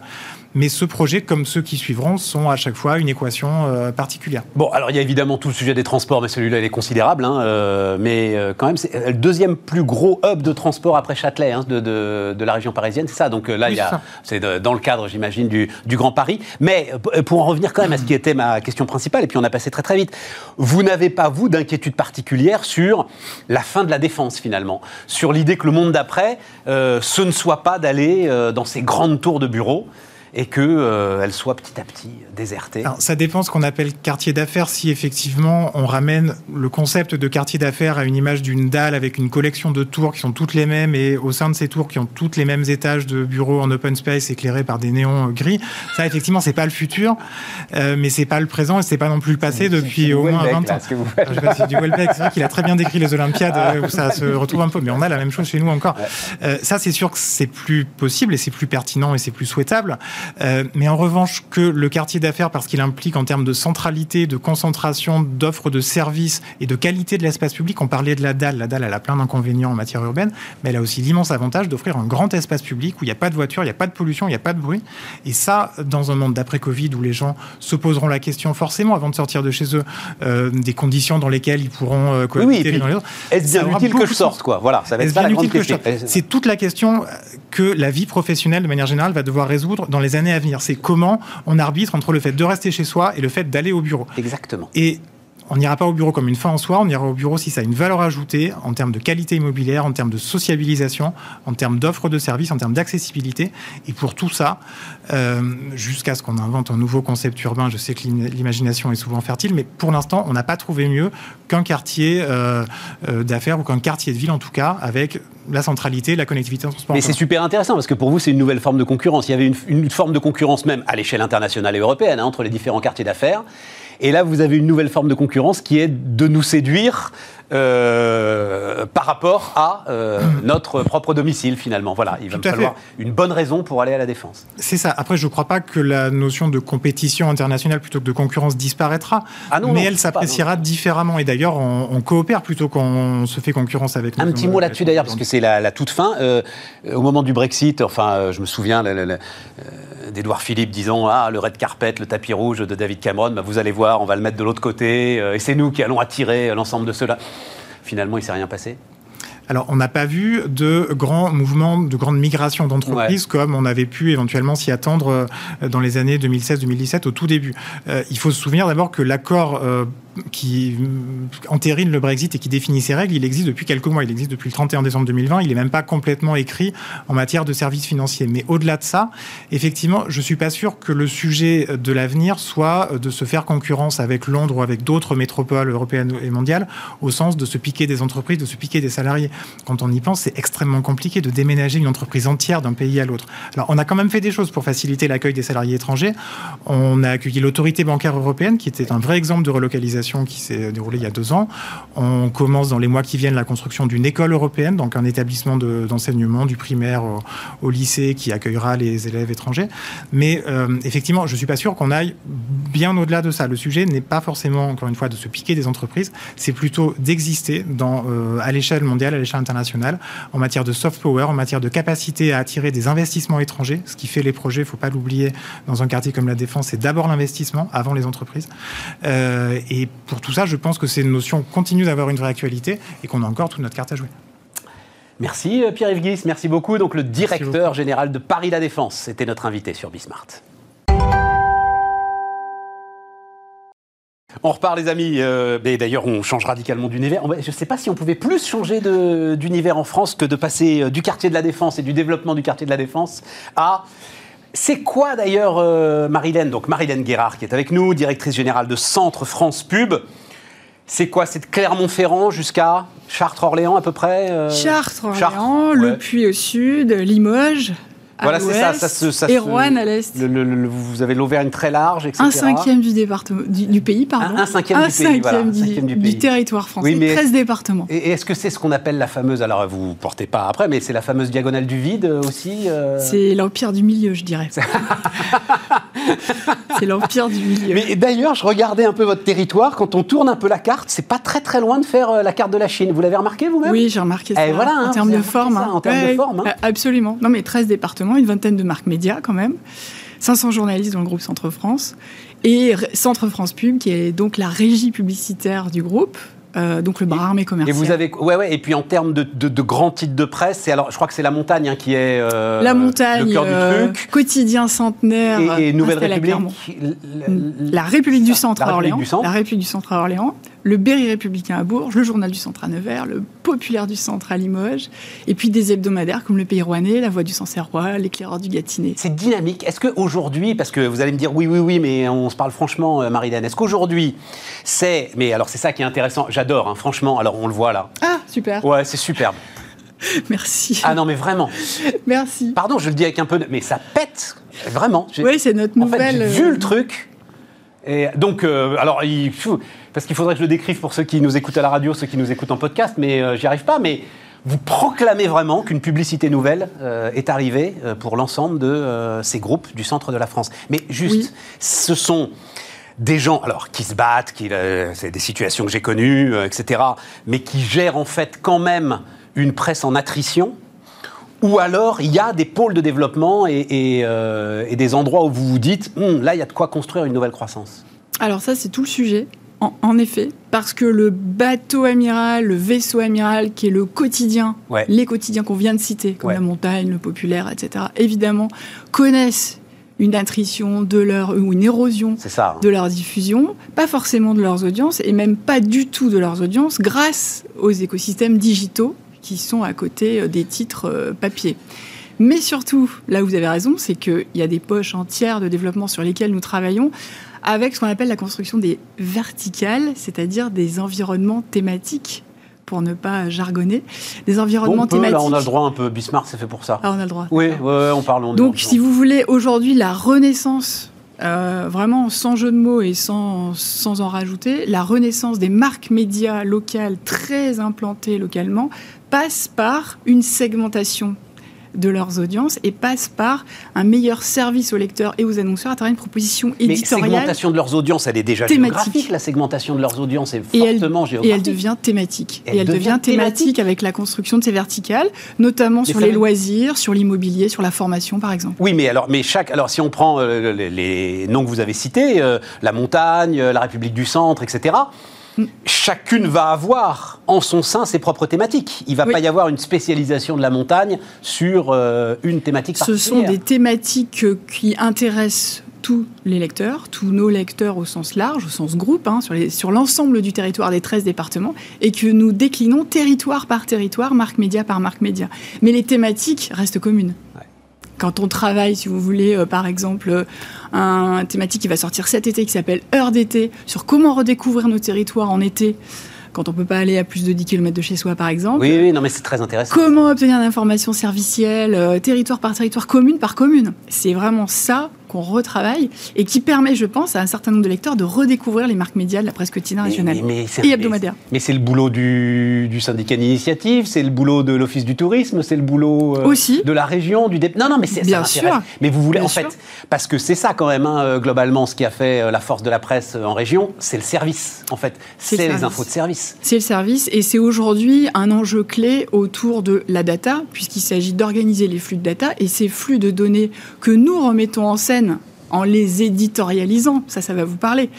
Mais ce projet, comme ceux qui suivront, sont à chaque fois une équation euh, particulière. Bon, alors il y a évidemment tout le sujet des transports, mais celui-là, il est considérable. Hein, mais quand même, c'est le deuxième plus gros hub de transport après Châtelet hein, de, de, la région parisienne, c'est ça. Donc là, il y a, c'est dans le cadre, j'imagine, du, du Grand Paris. Mais pour en revenir quand même à ce qui était ma question principale, et puis on a passé très très vite. Vous n'avez pas, vous, d'inquiétude particulière sur la fin de la défense, finalement Sur l'idée que le monde d'après, euh, ce ne soit pas d'aller euh, dans ces grandes tours de bureaux et qu'elle euh, soit petit à petit désertée Ça dépend ce qu'on appelle quartier d'affaires. Si effectivement on ramène le concept de quartier d'affaires à une image d'une dalle avec une collection de tours qui sont toutes les mêmes et au sein de ces tours qui ont toutes les mêmes étages de bureaux en open space éclairés par des néons gris, ça effectivement c'est pas le futur, euh, mais c'est pas le présent et c'est pas non plus le passé depuis au moins 20 ans. c'est vrai qu'il a très bien décrit les Olympiades euh, où ça se retrouve un peu, mais on a la même chose chez nous encore. Euh, ça c'est sûr que c'est plus possible et c'est plus pertinent et c'est plus souhaitable. Euh, mais en revanche, que le quartier d'affaires, parce qu'il implique en termes de centralité, de concentration, d'offres de services et de qualité de l'espace public, on parlait de la dalle. La dalle, elle a plein d'inconvénients en matière urbaine, mais elle a aussi l'immense avantage d'offrir un grand espace public où il n'y a pas de voiture, il n'y a pas de pollution, il n'y a pas de bruit. Et ça, dans un monde d'après-Covid où les gens se poseront la question forcément avant de sortir de chez eux euh, des conditions dans lesquelles ils pourront euh, cohabiter oui, oui, Est-ce bien utile que je sorte, quoi? Voilà, ça va être la question. C'est toute la question que la vie professionnelle, de manière générale, va devoir résoudre dans les années à venir. C'est comment on arbitre entre le fait de rester chez soi et le fait d'aller au bureau. Exactement. Et on n'ira pas au bureau comme une fin en soi, on ira au bureau si ça a une valeur ajoutée en termes de qualité immobilière, en termes de sociabilisation, en termes d'offres de services, en termes d'accessibilité. Et pour tout ça, euh, jusqu'à ce qu'on invente un nouveau concept urbain, je sais que l'imagination est souvent fertile, mais pour l'instant, on n'a pas trouvé mieux qu'un quartier euh, euh, d'affaires ou qu'un quartier de ville en tout cas, avec la centralité, la connectivité en transport. Mais c'est super intéressant parce que pour vous, c'est une nouvelle forme de concurrence. Il y avait une, forme de concurrence même à l'échelle internationale et européenne hein, entre les différents quartiers d'affaires. Et là, vous avez une nouvelle forme de concurrence qui est de nous séduire euh, par rapport à euh, notre propre domicile finalement. Voilà, il va me falloir une bonne raison pour aller à la défense. C'est ça. Après, je ne crois pas que la notion de compétition internationale plutôt que de concurrence disparaîtra, ah non, mais elle s'appréciera différemment. Et d'ailleurs, on, coopère plutôt qu'on se fait concurrence avec. Un petit mot là-dessus d'ailleurs, parce que c'est la, toute fin. Euh, au moment du Brexit, enfin, je me souviens d'Edouard Philippe disant ah le red carpet, le tapis rouge de David Cameron, bah, vous allez voir, on va le mettre de l'autre côté, et c'est nous qui allons attirer l'ensemble de cela. Finalement, il ne s'est rien passé alors, on n'a pas vu de grands mouvements, de grandes migrations d'entreprises comme on avait pu éventuellement s'y attendre euh, dans les années 2016-2017 au tout début. Euh, il faut se souvenir d'abord que l'accord euh, qui entérine le Brexit et qui définit ses règles, il existe depuis quelques mois. Il existe depuis le 31 décembre 2020. Il n'est même pas complètement écrit en matière de services financiers. Mais au-delà de ça, effectivement, je ne suis pas sûr que le sujet de l'avenir soit de se faire concurrence avec Londres ou avec d'autres métropoles européennes et mondiales, au sens de se piquer des entreprises, de se piquer des salariés. Quand on y pense, c'est extrêmement compliqué de déménager une entreprise entière d'un pays à l'autre. Alors, on a quand même fait des choses pour faciliter l'accueil des salariés étrangers. On a accueilli l'autorité bancaire européenne, qui était un vrai exemple de relocalisation qui s'est déroulée il y a deux ans. On commence dans les mois qui viennent la construction d'une école européenne, donc un établissement d'enseignement du primaire au, lycée qui accueillera les élèves étrangers. Mais euh, effectivement, je ne suis pas sûr qu'on aille bien au-delà de ça. Le sujet n'est pas forcément, encore une fois, de se piquer des entreprises, c'est plutôt d'exister euh, à l'échelle mondiale, à l'échelle internationale, en matière de soft power, en matière de capacité à attirer des investissements étrangers. Ce qui fait les projets, il ne faut pas l'oublier, dans un quartier comme la Défense, c'est d'abord l'investissement avant les entreprises. Euh, et pour tout ça, je pense que ces notions continuent d'avoir une vraie actualité et qu'on a encore toute notre carte à jouer. Merci euh, Pierre-Yves Guis, merci beaucoup. Donc le directeur général de Paris La Défense, c'était notre invité sur Bismart. On repart les amis, euh, d'ailleurs on change radicalement d'univers. Je ne sais pas si on pouvait plus changer d'univers en France que de passer euh, du quartier de la Défense et du développement du quartier de la Défense à c'est quoi d'ailleurs euh, Marilène Donc Marilène Guérard qui est avec nous, directrice générale de Centre France Pub. C'est quoi C'est de Clermont-Ferrand jusqu'à Chartres-Orléans à peu près euh? Chartres-Orléans, Le Puy au sud, Limoges, voilà, c'est ça, ça, se, ça et Rouen à l'est. vous avez l'Auvergne très large, etc. Un cinquième du, département, du, pays, pardon. Un, cinquième, du, pays, voilà, du, territoire français, oui, 13 départements. Et, est-ce que c'est ce qu'on appelle la fameuse, alors vous ne portez pas après, mais c'est la fameuse diagonale du vide euh, aussi euh C'est l'empire du milieu, je dirais. c'est l'empire du milieu. Mais d'ailleurs, je regardais un peu votre territoire, quand on tourne un peu la carte, c'est pas très très loin de faire euh, la carte de la Chine. Vous l'avez remarqué vous-même? Oui, j'ai remarqué ça. Et voilà, en termes de forme. en termes de forme. Absolument. Non, mais 13 départements une vingtaine de marques médias quand même, 500 journalistes dans le groupe Centre France, et Centre France Pub, qui est donc la régie publicitaire du groupe, euh, donc le bras armé commercial. Et vous avez, ouais, ouais, et puis en termes de, de, grands titres de presse, alors, je crois que c'est la montagne hein, qui est euh, la montagne, le cœur du euh, truc. quotidien centenaire, et, Nouvelle République, la, République du Centre à Orléans, la République du Centre à Orléans, le Berry républicain à Bourges, le Journal du Centre à Nevers, le Populaire du Centre à Limoges, et puis des hebdomadaires comme le Pays Rouennais, la Voix du Sancerrois, l'Éclaireur du Gâtinais. C'est dynamique. Est-ce qu'aujourd'hui, parce que vous allez me dire oui, oui, oui, mais on se parle franchement, euh, Marie-Hélène, est-ce qu'aujourd'hui, c'est. Mais alors, c'est ça qui est intéressant. J'adore, hein, franchement. Alors, on le voit là. Ah, super. Ouais, c'est superbe. Merci. Ah non, mais vraiment. Merci. Pardon, je le dis avec un peu de... Mais ça pète, vraiment. Oui, c'est notre nouvelle... En fait, vu le truc. Et donc, euh, alors, il, parce qu'il faudrait que je le décrive pour ceux qui nous écoutent à la radio, ceux qui nous écoutent en podcast, mais euh, j'y arrive pas. Mais vous proclamez vraiment qu'une publicité nouvelle euh, est arrivée pour l'ensemble de ces groupes du centre de la France. Mais juste, ce sont des gens, alors qui se battent, qui, c'est des situations que j'ai connues, etc., mais qui gèrent en fait quand même une presse en attrition ou alors il y a des pôles de développement et, euh, des endroits où vous vous dites, hum, là, il y a de quoi construire une nouvelle croissance Alors ça, c'est tout le sujet. En, effet, parce que le bateau amiral, le vaisseau amiral, qui est le quotidien, les quotidiens qu'on vient de citer, comme la montagne, le populaire, etc., évidemment, connaissent une attrition de leur ou une érosion hein. de leur diffusion, pas forcément de leurs audiences et même pas du tout de leurs audiences grâce aux écosystèmes digitaux qui sont à côté euh, des titres euh, papier. Mais surtout, là où vous avez raison, c'est qu'il y a des poches entières de développement sur lesquelles nous travaillons avec ce qu'on appelle la construction des verticales, c'est-à-dire des environnements thématiques pour ne pas jargonner, des environnements thématiques. Là, on a le droit un peu. Bismarck, c'est fait pour ça. Ah, on a le droit. Oui, on parle. Donc, si vous voulez, aujourd'hui, la renaissance euh, vraiment sans jeu de mots et sans, sans en rajouter, la renaissance des marques médias locales très implantées localement passe par une segmentation de leurs audiences et passe par un meilleur service aux lecteurs et aux annonceurs à travers une proposition éditoriale. Mais segmentation de leurs audiences, elle est déjà thématique. géographique, la segmentation de leurs audiences est fortement géographique. Et elle devient thématique. Et elle, devient, thématique, avec la construction de ces verticales, notamment sur les loisirs, sur l'immobilier, sur la formation par exemple. Oui, mais alors, mais chaque, alors si on prend euh, les, noms que vous avez cités, euh, la montagne, euh, la République du Centre, etc., chacune va avoir en son sein ses propres thématiques. Il ne va pas y avoir une spécialisation de la montagne sur euh, une thématique Ce sont des thématiques qui intéressent tous les lecteurs, tous nos lecteurs au sens large, au sens groupe, hein, sur l'ensemble du territoire des 13 départements, et que nous déclinons territoire par territoire, marque média par marque média. Mais les thématiques restent communes quand on travaille, si vous voulez, euh, par exemple, euh, un thématique qui va sortir cet été qui s'appelle Heure d'été, sur comment redécouvrir nos territoires en été quand on peut pas aller à plus de 10 km de chez soi, par exemple. Oui, oui, non, mais c'est très intéressant. Comment obtenir l'information servicielle, euh, territoire par territoire, commune par commune. C'est vraiment ça qu'on retravaille et qui permet, je pense, à un certain nombre de lecteurs de redécouvrir les marques médias de la presse quotidienne régionale et hebdomadaire. Mais c'est le boulot du, syndicat d'initiative, c'est le boulot de l'office du tourisme, c'est le boulot euh, Aussi. de la région, du Non, non, mais c'est bien sûr. Mais vous voulez en fait, parce que c'est ça quand même, hein, euh, globalement, ce qui a fait euh, la force de la presse en région, c'est le service. En fait, c'est les infos de service. C'est le service et c'est aujourd'hui un enjeu clé autour de la data, puisqu'il s'agit d'organiser les flux de data et ces flux de données que nous remettons en scène en les éditorialisant, ça, ça va vous parler.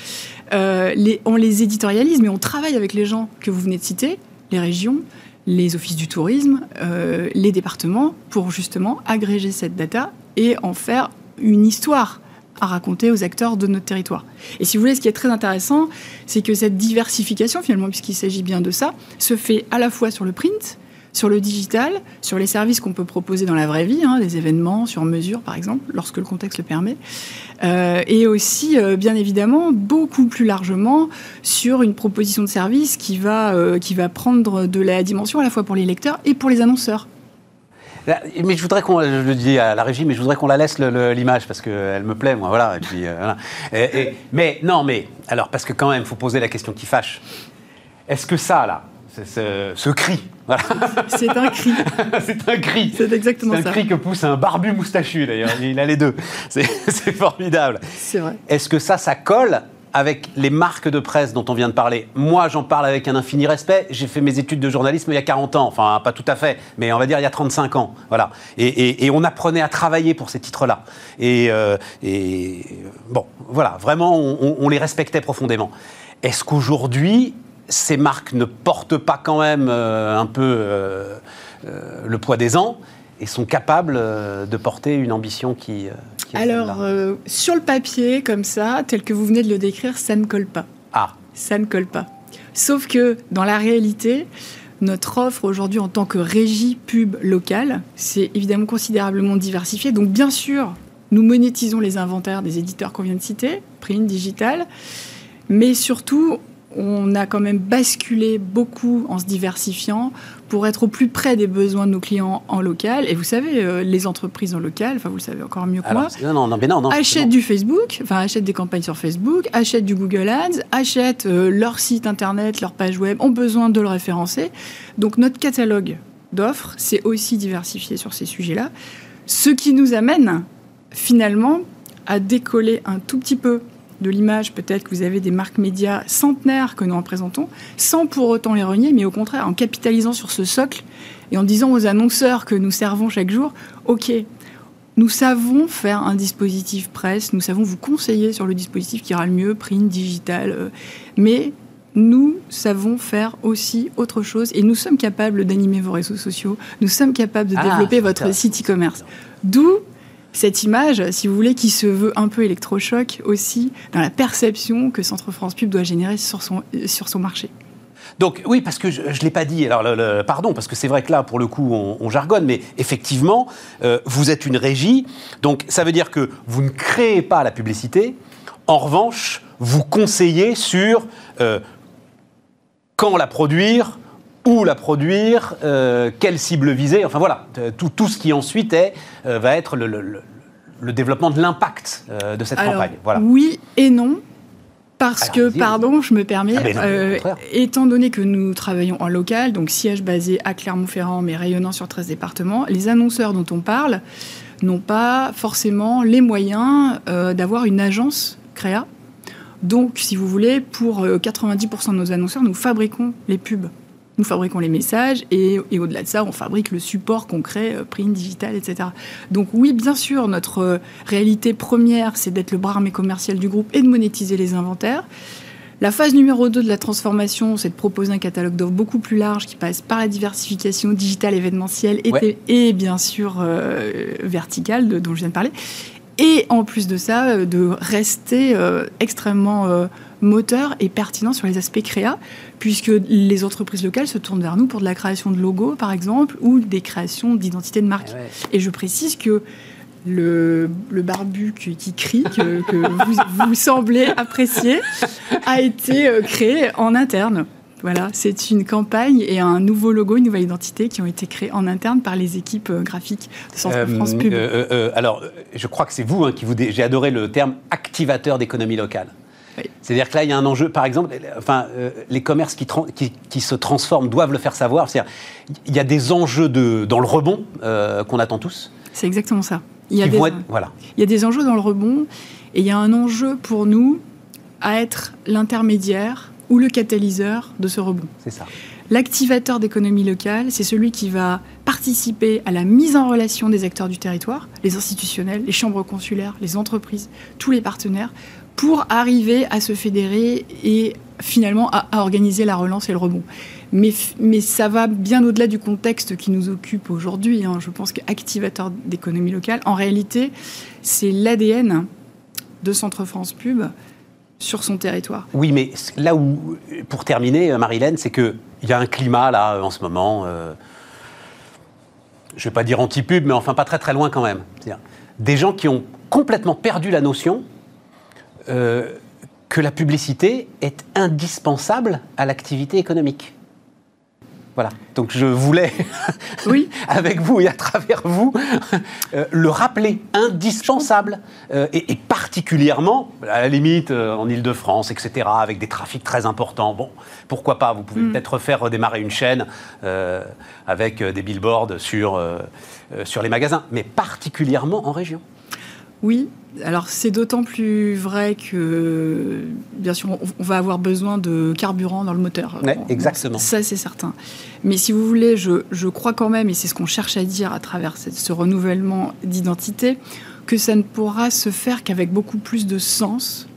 Euh, on les éditorialise, mais on travaille avec les gens que vous venez de citer, les régions, les offices du tourisme, euh, les départements, pour justement agréger cette data et en faire une histoire à raconter aux acteurs de notre territoire. Et si vous voulez, ce qui est très intéressant, c'est que cette diversification, finalement, puisqu'il s'agit bien de ça, se fait à la fois sur le print, sur le digital, sur les services qu'on peut proposer dans la vraie vie, hein, des événements sur mesure par exemple, lorsque le contexte le permet, euh, et aussi euh, bien évidemment beaucoup plus largement sur une proposition de service qui va, euh, qui va prendre de la dimension à la fois pour les lecteurs et pour les annonceurs. Mais je voudrais qu'on, je le dis à la régie, mais je voudrais qu'on la laisse l'image parce qu'elle me plaît, moi, voilà. Et puis, mais non, mais alors parce que quand même, il faut poser la question qui fâche. Est-ce que ça, là, ce, cri. C'est un cri. c'est un cri. C'est exactement ça. C'est un cri que pousse un barbu moustachu d'ailleurs. Il a les deux. C'est formidable. C'est vrai. Est-ce que ça, ça colle avec les marques de presse dont on vient de parler? Moi, j'en parle avec un infini respect. J'ai fait mes études de journalisme il y a 40 ans. Enfin, pas tout à fait, mais on va dire il y a 35 ans. Voilà. Et, on apprenait à travailler pour ces titres-là. Et, euh, bon, voilà, vraiment, on les respectait profondément. Est-ce qu'aujourd'hui, ces marques ne portent pas quand même euh, un peu euh, euh, le poids des ans et sont capables de porter une ambition qui... qui Alors, sur le papier, comme ça, tel que vous venez de le décrire, ça ne colle pas. Ah. Ça ne colle pas. Sauf que dans la réalité, notre offre aujourd'hui en tant que régie pub locale, c'est évidemment considérablement diversifié. Donc bien sûr, nous monétisons les inventaires des éditeurs qu'on vient de citer, print, digital, mais surtout, on a quand même basculé beaucoup en se diversifiant pour être au plus près des besoins de nos clients en local. Et vous savez, euh, les entreprises en local, enfin vous le savez encore mieux que moi, non, non, non, achètent du Facebook, enfin achètent des campagnes sur Facebook, achètent du Google Ads, achètent euh, leur site internet, leur page web, ont besoin de le référencer. Donc notre catalogue d'offres s'est aussi diversifié sur ces sujets-là, ce qui nous amène finalement à décoller un tout petit peu de l'image, peut-être que vous avez des marques médias centenaires que nous représentons, sans pour autant les renier, mais au contraire en capitalisant sur ce socle et en disant aux annonceurs que nous servons chaque jour, OK, nous savons faire un dispositif presse, nous savons vous conseiller sur le dispositif qui ira le mieux, print, digital, euh, mais nous savons faire aussi autre chose et nous sommes capables d'animer vos réseaux sociaux, nous sommes capables de ah, développer votre site e-commerce. D'où cette image, si vous voulez, qui se veut un peu électrochoc aussi dans la perception que Centre France Pub doit générer sur son, marché. Donc oui, parce que je ne l'ai pas dit, alors pardon, parce que c'est vrai que là, pour le coup, on, jargonne, mais effectivement, euh, vous êtes une régie, donc ça veut dire que vous ne créez pas la publicité, en revanche, vous conseillez sur euh, quand la produire, où la produire, euh, quelle cible viser, enfin voilà, tout, tout ce qui ensuite est, euh, va être le, le, développement de l'impact euh, de cette campagne. Voilà. Oui et non. Parce que, pardon, je me permets, ah, étant donné que nous travaillons en local, donc siège basé à Clermont-Ferrand, mais rayonnant sur 13 départements, les annonceurs dont on parle n'ont pas forcément les moyens d'avoir une agence créa. Donc, si vous voulez, pour 90% de nos annonceurs, nous fabriquons les pubs nous fabriquons les messages et, au-delà de ça, on fabrique le support concret, euh, print, digital, etc. Donc oui, bien sûr, notre euh, réalité première, c'est d'être le bras armé commercial du groupe et de monétiser les inventaires. La phase numéro 2 de la transformation, c'est de proposer un catalogue d'offres beaucoup plus large qui passe par la diversification digitale, événementielle et, bien sûr euh, verticale dont je viens de parler. Et en plus de ça, de rester extrêmement moteur et pertinent sur les aspects créa, puisque les entreprises locales se tournent vers nous pour de la création de logos, par exemple, ou des créations d'identité de marque. Eh et je précise que le, barbu qui crie, que, vous, vous, semblez apprécier, a été euh, créé en interne. Voilà, c'est une campagne et un nouveau logo, une nouvelle identité qui ont été créés en interne par les équipes euh, graphiques de Centre euh, France Pub. alors, je crois que c'est vous hein, qui vous. J'ai adoré le terme activateur d'économie locale. C'est-à-dire que là, il y a un enjeu, par exemple, enfin, euh, les commerces qui, qui, se transforment doivent le faire savoir. C'est-à-dire, il y a des enjeux de, dans le rebond euh, qu'on attend tous. C'est exactement ça. Il y, a des, voilà. il y a des enjeux dans le rebond et il y a un enjeu pour nous à être l'intermédiaire ou le catalyseur de ce rebond. C'est ça. L'activateur d'économie locale, c'est celui qui va participer à la mise en relation des acteurs du territoire, les institutionnels, les chambres consulaires, les entreprises, tous les partenaires, pour arriver à se fédérer et finalement à, organiser la relance et le rebond. Mais, mais ça va bien au-delà du contexte qui nous occupe aujourd'hui. Hein. Je pense qu'activateur d'économie locale, en réalité, c'est l'ADN de Centre France Pub sur son territoire. Oui, mais là où, pour terminer, Marilène, c'est qu'il y a un climat là en ce moment, euh, je ne vais pas dire anti-pub, mais enfin pas très très loin quand même. Des gens qui ont complètement perdu la notion euh, que la publicité est indispensable à l'activité économique. Voilà. Donc je voulais, oui. avec vous et à travers vous, euh, le rappeler indispensable euh, et, particulièrement, à la limite, en Ile-de-France, etc., avec des trafics très importants. Bon, pourquoi pas? Vous pouvez mm. peut-être faire redémarrer une chaîne avec des billboards sur, sur les magasins, mais particulièrement en région. Oui, alors c'est d'autant plus vrai que, bien sûr, on, va avoir besoin de carburant dans le moteur. exactement. Ça, c'est certain. Mais si vous voulez, je, crois quand même, et c'est ce qu'on cherche à dire à travers ce renouvellement d'identité, que ça ne pourra se faire qu'avec beaucoup plus de sens,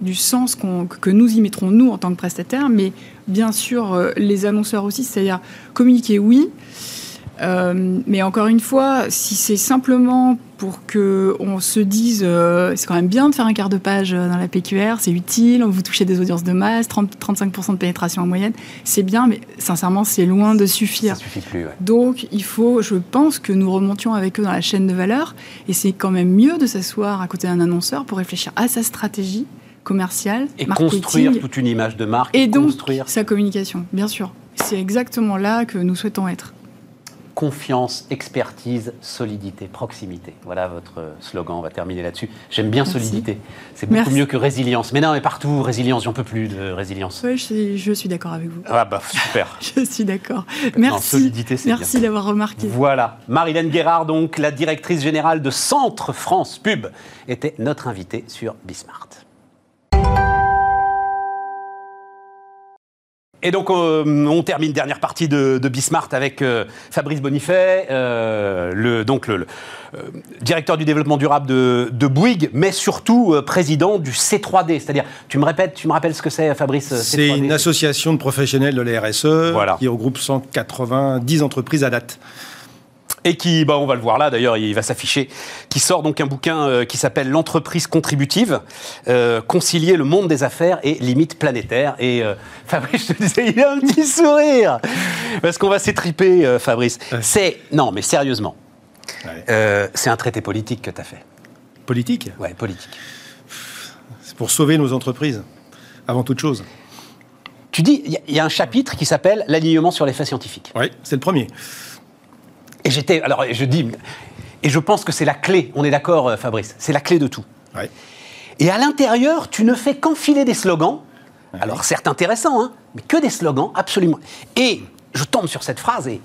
du sens que nous y mettrons, nous, en tant que prestataires, mais bien sûr, euh, les annonceurs aussi, c'est-à-dire communiquer, oui, Euh, mais encore une fois, si c'est simplement pour que on se dise euh, c'est quand même bien de faire un quart de page dans la PQR, c'est utile, vous touchez des audiences de masse, 30, 35% de pénétration en moyenne, c'est bien, mais sincèrement, c'est loin de suffire. Ça suffit plus, ouais. Donc, il faut, je pense, que nous remontions avec eux dans la chaîne de valeur, et c'est quand même mieux de s'asseoir à côté d'un annonceur pour réfléchir à sa stratégie commerciale, Et marketing, construire toute une image de marque. et donc construire sa communication, bien sûr. C'est exactement là que nous souhaitons être. Confiance, expertise, solidité, proximité. Voilà votre slogan, on va terminer là-dessus. J'aime bien Merci. solidité. C'est beaucoup Merci. mieux que résilience. Mais non, mais partout, résilience, j'en peux plus de résilience. Ouais, je, suis- je suis d'accord avec vous. Ah bah super. Je suis d'accord. Non, Merci. solidité, c'est Merci d'avoir remarqué. Voilà. Marilène Guérard, donc, la directrice générale de Centre France Pub, était notre invitée sur Bismart. Et donc, euh, on termine dernière partie de, de Bismart avec euh, Fabrice Bonifay, euh, le, donc le, le, directeur du développement durable de, de Bouygues, mais surtout président du C3D. C'est-à-dire, tu me répètes, tu me rappelles ce que c'est, Fabrice C'est C3D? une association de professionnels de la RSE Voilà. qui regroupe 190 entreprises à date. Et qui, bah, on va le voir là d'ailleurs, il va s'afficher, qui sort donc un bouquin euh, qui s'appelle L'entreprise contributive, euh, concilier le monde des affaires et limites planétaires. Et euh, Fabrice, je te disais, il a un petit sourire parce qu'on va s'étriper, Fabrice. C'est non, mais sérieusement, Ouais. c'est un traité politique que tu as fait. Politique, Ouais, politique. c'est pour sauver nos entreprises, avant toute chose. Tu dis, il y y, a un chapitre qui s'appelle l'alignement sur les faits scientifiques. Oui, c'est le premier. Et j'étais, alors je dis, et je pense que c'est la clé. On est d'accord, euh, Fabrice, c'est la clé de tout. Ouais. Et à l'intérieur, tu ne fais qu'enfiler des slogans. Alors, certes intéressants, hein, mais que des slogans, absolument. Et je tombe sur cette phrase, et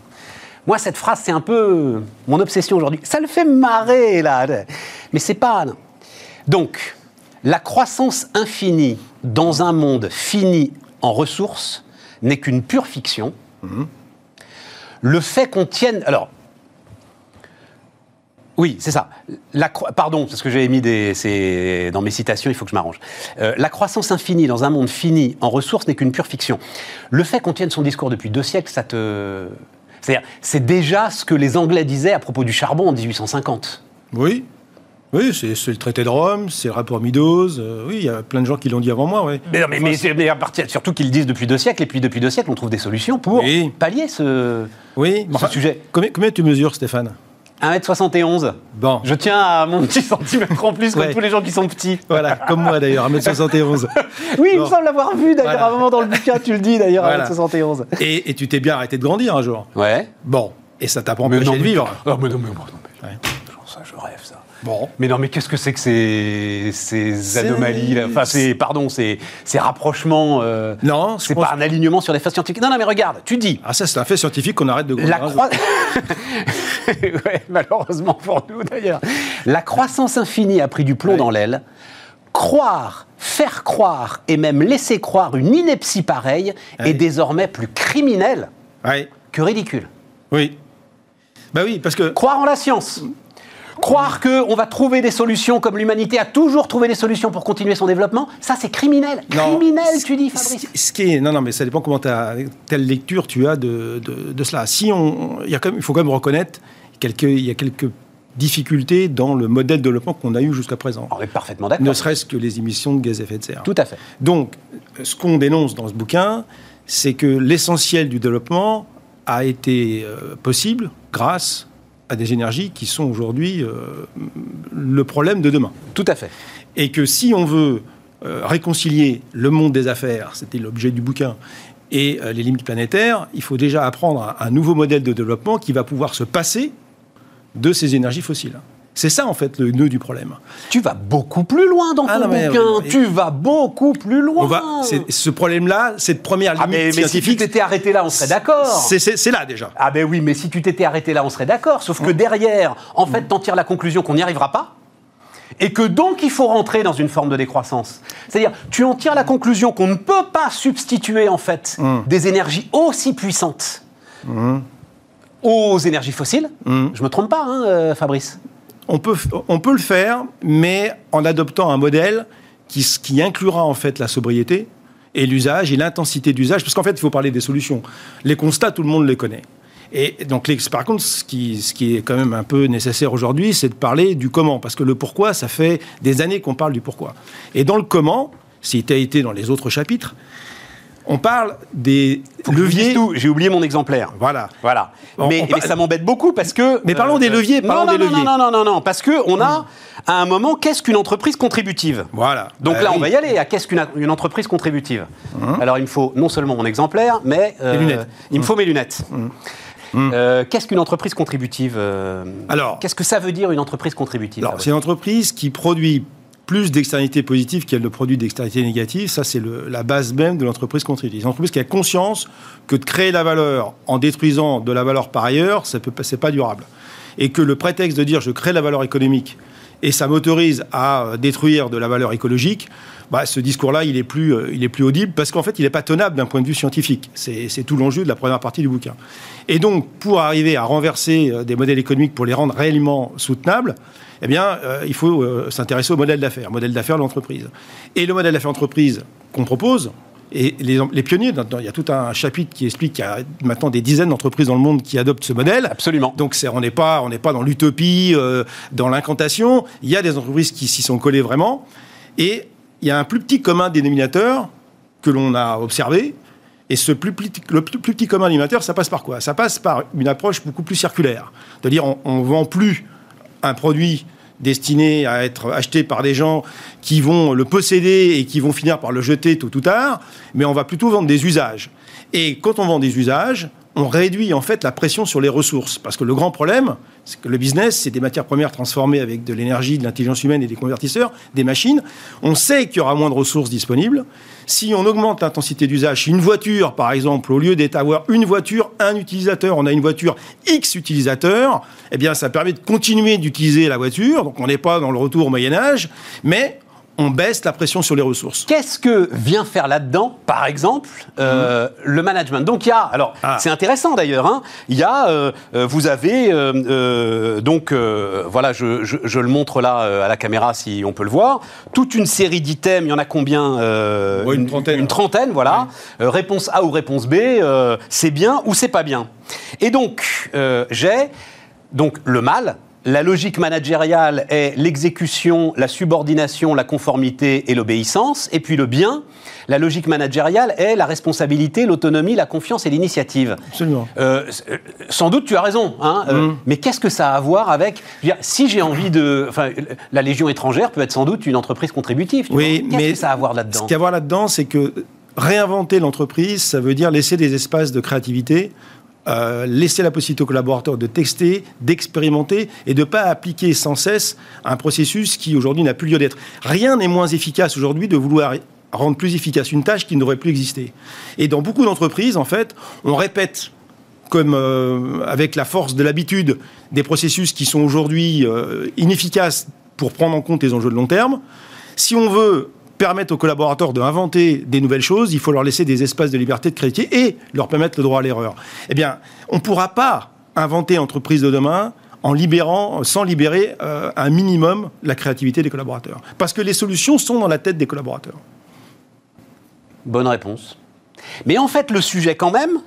moi, cette phrase, c'est un peu mon obsession aujourd'hui. Ça le fait marrer, là. Mais c'est pas. non. Donc, la croissance infinie dans un monde fini en ressources n'est qu'une pure fiction. Le fait qu'on tienne. Alors, oui, c'est ça. La cro- Pardon, parce que j'ai mis des. Dans mes citations, il faut que je m'arrange. Euh, la croissance infinie dans un monde fini en ressources n'est qu'une pure fiction. Le fait qu'on tienne son discours depuis deux siècles, ça te. C'est-à-dire, c'est déjà ce que les Anglais disaient à propos du charbon en 1850. Oui. Oui, c'est le traité de Rome, c'est le rapport Meadows. euh, oui, il y a plein de gens qui l'ont dit avant moi, oui. Mais, non, mais, mais, c'est- mais à partir- surtout qu'ils le disent depuis deux siècles, et puis depuis deux siècles, on trouve des solutions pour Oui. pallier ce, Oui, ce sujet. Combien, combien tu mesures, Stéphane? 1m71. Bon. Je tiens à mon petit centimètre en plus, comme Ouais. tous les gens qui sont petits. Voilà, comme moi d'ailleurs, 1m71. Oui, il me semble l'avoir vu d'ailleurs Voilà. à un moment dans le bouquin, tu le dis d'ailleurs, Voilà. à 71. Et, et tu t'es bien arrêté de grandir un jour. Ouais. Bon, et ça t'a pas empêché non, de vivre. Ah, mais non, mais, non, mais- Ouais. genre ça, je rêve ça. Bon. Mais non, mais qu'est-ce que c'est que ces, ces anomalies là? Enfin, c'est, pardon, ces, ces rapprochements. euh, Non, c'est pas un alignement sur les faits scientifiques. Non, non, mais regarde, tu dis. Ah, ça, c'est un fait scientifique qu'on arrête de. La Ouais, malheureusement pour nous d'ailleurs. La croissance infinie a pris du plomb Ouais. dans l'aile. Croire, faire croire et même laisser croire une ineptie pareille est désormais plus criminel Ouais, que ridicule. oui. Bah oui, parce que Croire en la science. Croire qu'on va trouver des solutions comme l'humanité a toujours trouvé des solutions pour continuer son développement, ça c'est criminel. Non, criminel, tu dis, ce- Fabrice. Ce qui est, non, non, mais ça dépend comment telle lecture tu as de, de, de cela. Si on, il y a quand même, il faut quand même reconnaître quelques, il y a quelques difficultés dans le modèle de développement qu'on a eu jusqu'à présent. On est parfaitement d'accord. Ne serait-ce que les émissions de gaz à effet de serre. Tout à fait. Donc, ce qu'on dénonce dans ce bouquin, c'est que l'essentiel du développement a été euh, possible grâce à des énergies qui sont aujourd'hui euh, le problème de demain. Tout à fait. Et que si on veut euh, réconcilier le monde des affaires, c'était l'objet du bouquin, et euh, les limites planétaires, il faut déjà apprendre un, un nouveau modèle de développement qui va pouvoir se passer de ces énergies fossiles. C'est ça, en fait, le nœud du problème. Tu vas beaucoup plus loin dans Ah, ton non, mais- bouquin. Tu vas beaucoup plus loin. On va, c'est- ce problème-là, cette première Ah, limite mais, mais si tu t'étais arrêté là, on serait d'accord. c'est- là déjà. Ah ben oui, mais si tu t'étais arrêté là, on serait d'accord. Sauf que derrière, en fait, t'en tires la conclusion qu'on n'y arrivera pas. Et que donc il faut rentrer dans une forme de décroissance. C'est-à-dire, tu en tires la conclusion qu'on ne peut pas substituer en fait des énergies aussi puissantes aux énergies fossiles. Je me trompe pas, hein, euh, Fabrice? On peut, on peut le faire, mais en adoptant un modèle qui, qui inclura en fait la sobriété et l'usage et l'intensité d'usage. Parce qu'en fait, il faut parler des solutions. Les constats, tout le monde les connaît. Et donc, par contre, ce qui, ce qui est quand même un peu nécessaire aujourd'hui, c'est de parler du comment. Parce que le pourquoi, ça fait des années qu'on parle du pourquoi. Et dans le comment, si tu as été dans les autres chapitres, on parle des leviers. J'ai oublié mon exemplaire. Voilà. Voilà. mais, ça m'embête beaucoup parce que. Mais parlons des euh, leviers. Parlons non, des non, leviers. non, non, non, non, parce que on a à un moment qu'est-ce qu'une entreprise contributive? Voilà. Donc bah là, on va y aller. À qu'est-ce qu'une entreprise contributive? Hum. Alors il me faut non seulement mon exemplaire, mais euh, lunettes. il me faut mes lunettes. Hum. Euh, qu'est-ce qu'une entreprise contributive Alors, qu'est-ce que ça veut dire une entreprise contributive? Alors, c'est une entreprise qui produit plus d'externalités positives qu'elle ne produit d'externalités négatives. Ça, c'est la base même de l'entreprise contributive. Une entreprise qui a conscience que de créer la valeur en détruisant de la valeur par ailleurs, ça n'est pas durable. Et que le prétexte de dire je crée la valeur économique et ça m'autorise à euh, détruire de la valeur écologique, bah, ce discours-là, il, est plus, euh, il est plus audible parce qu'en fait, il n'est pas tenable d'un point de vue scientifique. C'est tout l'enjeu de la première partie du bouquin. Et donc, pour arriver à renverser euh, des modèles économiques pour les rendre réellement soutenables, eh bien, euh, il faut euh, s'intéresser au modèle d'affaires, modèle d'affaires de l'entreprise. Et le modèle d'affaires d'entreprise qu'on propose, et les, pionniers, il y a tout un chapitre qui explique qu'il y a maintenant des dizaines d'entreprises dans le monde qui adoptent ce modèle. Absolument. Donc on n'est pas, on pas dans l'utopie, euh, dans l'incantation. Il y a des entreprises qui s'y sont collées vraiment. Et il y a un plus petit commun dénominateur que l'on a observé. Et ce plus petit, le plus, petit commun dénominateur, ça passe par quoi? Ça passe par une approche beaucoup plus circulaire. C'est-à-dire, on ne vend plus un produit destiné à être acheté par des gens qui vont le posséder et qui vont finir par le jeter tôt ou tard, mais on va plutôt vendre des usages. Et quand on vend des usages, on réduit en fait la pression sur les ressources. Parce que le grand problème, c'est que le business, c'est des matières premières transformées avec de l'énergie, de l'intelligence humaine et des convertisseurs, des machines. On sait qu'il y aura moins de ressources disponibles. Si on augmente l'intensité d'usage, une voiture, par exemple, au lieu d'être avoir une voiture, un utilisateur, on a une voiture X utilisateurs, eh bien, ça permet de continuer d'utiliser la voiture. Donc, on n'est pas dans le retour au Moyen-Âge, mais on baisse la pression sur les ressources. Qu'est-ce que vient faire là-dedans, par exemple, euh, le management? Donc il y a, alors ah. c'est intéressant d'ailleurs, hein, il y a, euh, euh, vous avez, donc voilà, je, le montre là à la caméra si on peut le voir, toute une série d'items, il y en a combien une, trentaine. Une trentaine, voilà. réponse A ou réponse B, c'est bien ou c'est pas bien. Et donc j'ai donc le mal, la logique managériale est l'exécution, la subordination, la conformité et l'obéissance. Et puis le bien, la logique managériale est la responsabilité, l'autonomie, la confiance et l'initiative. Absolument. Euh, sans doute, tu as raison. Hein, euh, mm. mais qu'est-ce que ça a à voir avec. si j'ai envie de. Enfin, la Légion étrangère peut être sans doute une entreprise contributive. oui, mais. Qu'est-ce que ça a à voir là-dedans? Ce qu'il y a à voir là-dedans, c'est que réinventer l'entreprise, ça veut dire laisser des espaces de créativité euh, laisser la possibilité aux collaborateurs de tester, d'expérimenter et de ne pas appliquer sans cesse un processus qui aujourd'hui n'a plus lieu d'être. Rien n'est moins efficace aujourd'hui de vouloir rendre plus efficace une tâche qui n'aurait plus existé. Et dans beaucoup d'entreprises, en fait, on répète comme euh, avec la force de l'habitude des processus qui sont aujourd'hui euh, inefficaces pour prendre en compte les enjeux de long terme. Si on veut permettre aux collaborateurs d'inventer des nouvelles choses, il faut leur laisser des espaces de liberté, de créativité et leur permettre le droit à l'erreur. Eh bien, on ne pourra pas inventer l'entreprise de demain en libérant, sans libérer euh, un minimum la créativité des collaborateurs. Parce que les solutions sont dans la tête des collaborateurs. Bonne réponse. Mais en fait, le sujet quand même,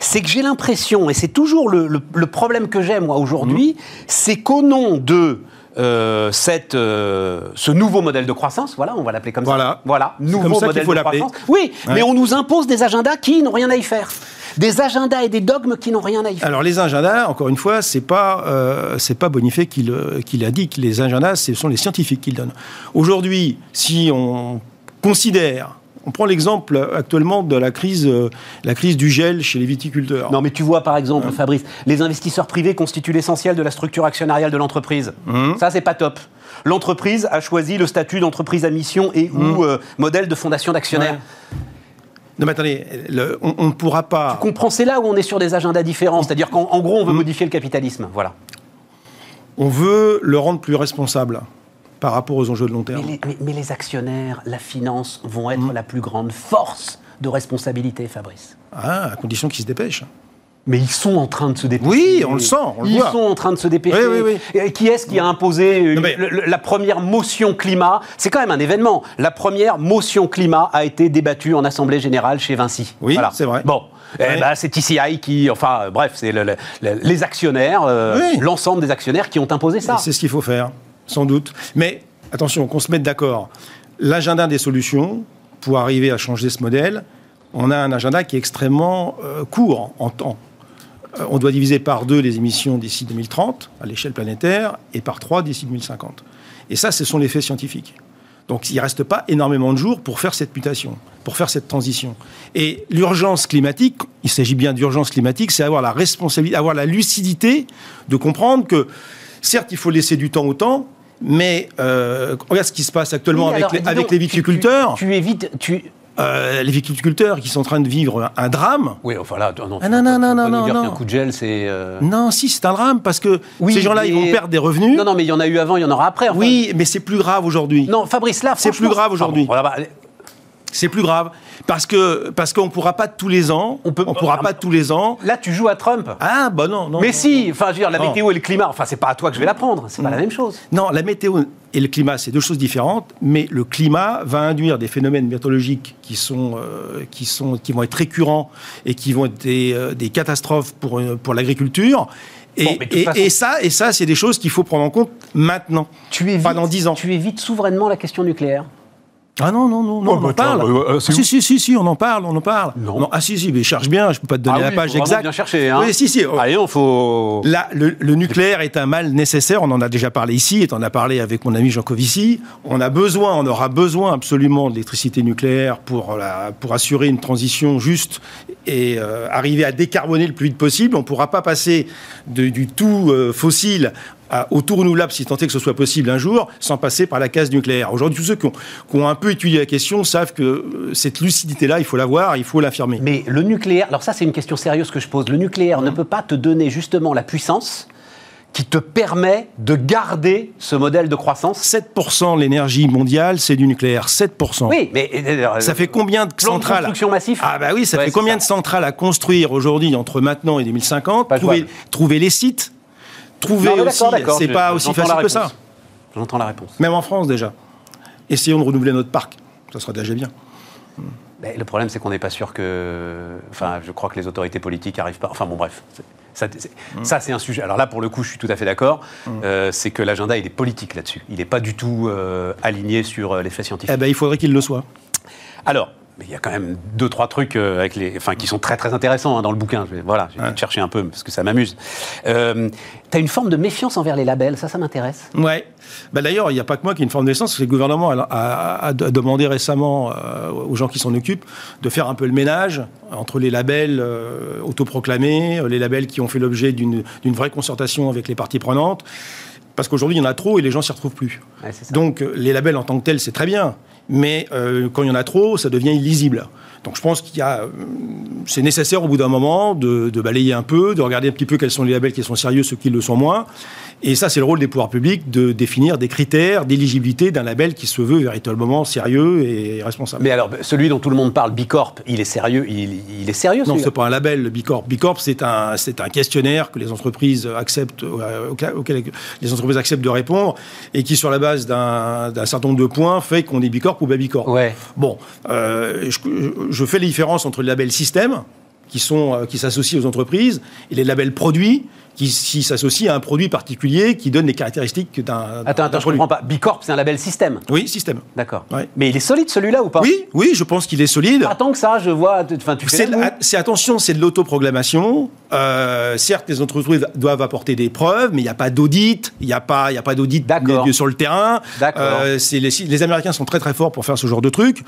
c'est que j'ai l'impression, et c'est toujours le, problème que j'ai moi aujourd'hui, mmh. c'est qu'au nom de euh, cette, euh, ce nouveau modèle de croissance, voilà, on va l'appeler comme ça. Voilà, nouveau modèle de croissance. Oui, mais on nous impose des agendas qui n'ont rien à y faire. Des agendas et des dogmes qui n'ont rien à y faire. Alors les agendas, encore une fois, c'est pas euh, c'est pas Bonifay qui, le, qui l'a dit que les agendas, ce sont les scientifiques qui le donnent. Aujourd'hui, si on considère on prend l'exemple actuellement de la crise, euh, la crise du gel chez les viticulteurs. Non, mais tu vois, par exemple, Fabrice, les investisseurs privés constituent l'essentiel de la structure actionnariale de l'entreprise. Mmh. Ça, c'est pas top. L'entreprise a choisi le statut d'entreprise à mission et ou mmh. euh, modèle de fondation d'actionnaires. Non, mais attendez, on ne pourra pas. Tu comprends, c'est là où on est sur des agendas différents. C'est-à-dire qu'en gros, on veut mmh. modifier le capitalisme. Voilà. On veut le rendre plus responsable par rapport aux enjeux de long terme. Mais les, actionnaires, la finance vont être mmh. la plus grande force de responsabilité, Fabrice. Ah, à condition qu'ils se dépêchent. Mais ils sont en train de se dépêcher. Oui, on le sent, on le ils voit. sont en train de se dépêcher. Oui, oui, Et qui est-ce qui a imposé une- Non, mais- le- le- la première motion climat? C'est quand même un événement. La première motion climat a été débattue en Assemblée Générale chez Vinci. Oui, c'est vrai. Bon. Eh ben, c'est TCI qui, enfin, euh, bref, c'est le- le- le- les actionnaires, euh, Oui. l'ensemble des actionnaires qui ont imposé ça. C'est ce qu'il faut faire, sans doute. Mais attention, qu'on se mette d'accord. L'agenda des solutions, pour arriver à changer ce modèle, on a un agenda qui est extrêmement euh, court en temps. Euh, on doit diviser par deux les émissions d'ici 2030 à l'échelle planétaire et par trois d'ici 2050. Et ça, ce sont les faits scientifiques. Donc il ne reste pas énormément de jours pour faire cette mutation, pour faire cette transition. Et l'urgence climatique, il s'agit bien d'urgence climatique, c'est avoir la responsabilité, avoir la lucidité de comprendre que, certes, il faut laisser du temps au temps, mais euh, regarde ce qui se passe actuellement Oui, avec, alors, les, dis avec donc, les tu- viticulteurs. Tu, tu évites. Tu... Euh, les viticulteurs qui sont en train de vivre un drame. Oui, enfin là, non, Ah, non, non, non, non, non, qu'un coup de gel, c'est. euh, Non, si, c'est un drame parce que Oui, ces gens-là, ils vont perdre des revenus. Non, non, mais il y en a eu avant, il y en aura après. enfin. oui, mais c'est plus grave aujourd'hui. Non, Fabrice, là, C'est plus grave aujourd'hui. Voilà, bah, C'est plus grave parce que parce qu'on pourra pas tous les ans. On On peut- ne pourra pas tous les ans. Là, tu joues à Trump. Ah bah non, non. mais non, si, enfin, je veux dire, la Non. météo et le climat, enfin, c'est pas à toi que je vais l'apprendre, c'est pas la même chose. Non, la météo et le climat, c'est deux choses différentes, mais le climat va induire des phénomènes météorologiques qui, sont, euh, qui, sont, qui vont être récurrents et qui vont être des, euh, des catastrophes pour, euh, pour l'agriculture. Et, Bon, mais de toute et- façon- et ça, et ça c'est des choses qu'il faut prendre en compte maintenant. Tu évites, Pas dans 10 ans. Tu évites souverainement la question nucléaire. Ah non, non, non, non Oh, on bah, en tiens, parle. bah, euh, si, si, si, si, on en parle, on en parle. Non. ah si, si, mais cherche bien, je peux pas te donner Ah la oui, page exacte. bien chercher, hein. Oui, si, si. oh. Allez, on faut. Là, le, le nucléaire est un mal nécessaire. On en a déjà parlé ici, et on en a parlé avec mon ami Jean Covici. On a besoin, on aura besoin absolument d'électricité nucléaire pour, la, pour assurer une transition juste et euh, arriver à décarboner le plus vite possible. On ne pourra pas passer de- du tout euh, fossile à- au tout renouvelable, si tant est que ce soit possible un jour, sans passer par la case nucléaire. Aujourd'hui, tous ceux qui ont, qui ont un peu étudié la question savent que euh, cette lucidité-là, il faut l'avoir, il faut l'affirmer. Mais le nucléaire, alors ça, c'est une question sérieuse que je pose. Le nucléaire ne peut pas te donner justement la puissance qui te permet de garder ce modèle de croissance 7% de l'énergie mondiale, c'est du nucléaire. 7%. Oui, mais. euh, Ça fait combien de Plan de centrales construction massif Ah bah oui, ça Ouais, fait combien ça. de centrales à construire aujourd'hui entre maintenant et 2050 Pas trouver, jouable. trouver les sites, trouver Non, aussi, c'est pas aussi facile que ça. J'entends la réponse. Même en France déjà. Essayons de renouveler notre parc. Ça sera déjà bien. Mais le problème, c'est qu'on n'est pas sûr que. Enfin, je crois que les autorités politiques n'arrivent pas. Enfin, bon, bref. C'est- Ça, c'est- Mm. ça, c'est un sujet. Alors là, pour le coup, je suis tout à fait d'accord. Euh, c'est que l'agenda, il est politique là-dessus. Il n'est pas du tout euh, aligné sur euh, les faits scientifiques. Eh ben, il faudrait qu'il le soit. Alors, mais il y a quand même deux, trois trucs euh, avec les, enfin, qui sont très, très intéressants hein, dans le bouquin. Je vais- voilà, j'ai Ouais. de chercher un peu parce que ça m'amuse. Euh, tu as une forme de méfiance envers les labels, ça, ça m'intéresse. Ouais. Bah, D'ailleurs, il n'y a pas que moi qui ai une forme parce que le gouvernement a, a- a demandé récemment euh, aux gens qui s'en occupent de faire un peu le ménage entre les labels euh, autoproclamés, les labels qui ont fait l'objet d'une vraie concertation avec les parties prenantes. Parce qu'aujourd'hui, il y en a trop et les gens s'y retrouvent plus. Ouais. Donc, les labels en tant que tels, c'est très bien. Mais euh, quand il y en a trop, ça devient illisible. Donc, je pense qu'il y a. euh, c'est nécessaire au bout d'un moment de, de balayer un peu, de regarder un petit peu quels sont les labels qui sont sérieux, ceux qui le sont moins. Et ça, c'est le rôle des pouvoirs publics de définir des critères d'éligibilité d'un label qui se veut véritablement sérieux et responsable. Mais alors, celui dont tout le monde parle, Bicorp, il est sérieux, il, il est sérieux, Non, c'est pas un label, le Bicorp. Bicorp, c'est un, c'est un questionnaire que les entreprises acceptent, euh, auquel, les entreprises acceptent de répondre, et qui, sur la base d'un, certain nombre de points, fait qu'on est Bicorp ou pas Bicorp. Ouais. Bon, euh, je, je fais la différence entre les labels système, qui, euh, qui s'associent aux entreprises, et les labels produits, qui, qui s'associent à un produit particulier qui donne les caractéristiques d'un, Attends, attends, je produit. comprends pas. Bicorp, c'est un label système. Oui, système. D'accord. Ouais. Mais il est solide celui-là ou pas? Oui, oui, je pense qu'il est solide. Pas tant que ça, je vois. Enfin, tu fais C'est, attention, c'est de l'autoproclamation. Euh, certes, les entreprises doivent apporter des preuves, mais il n'y a pas d'audit. Il n'y a pas, il a pas d'audit sur le terrain. D'accord. Euh, les, les Américains sont très très forts pour faire ce genre de truc.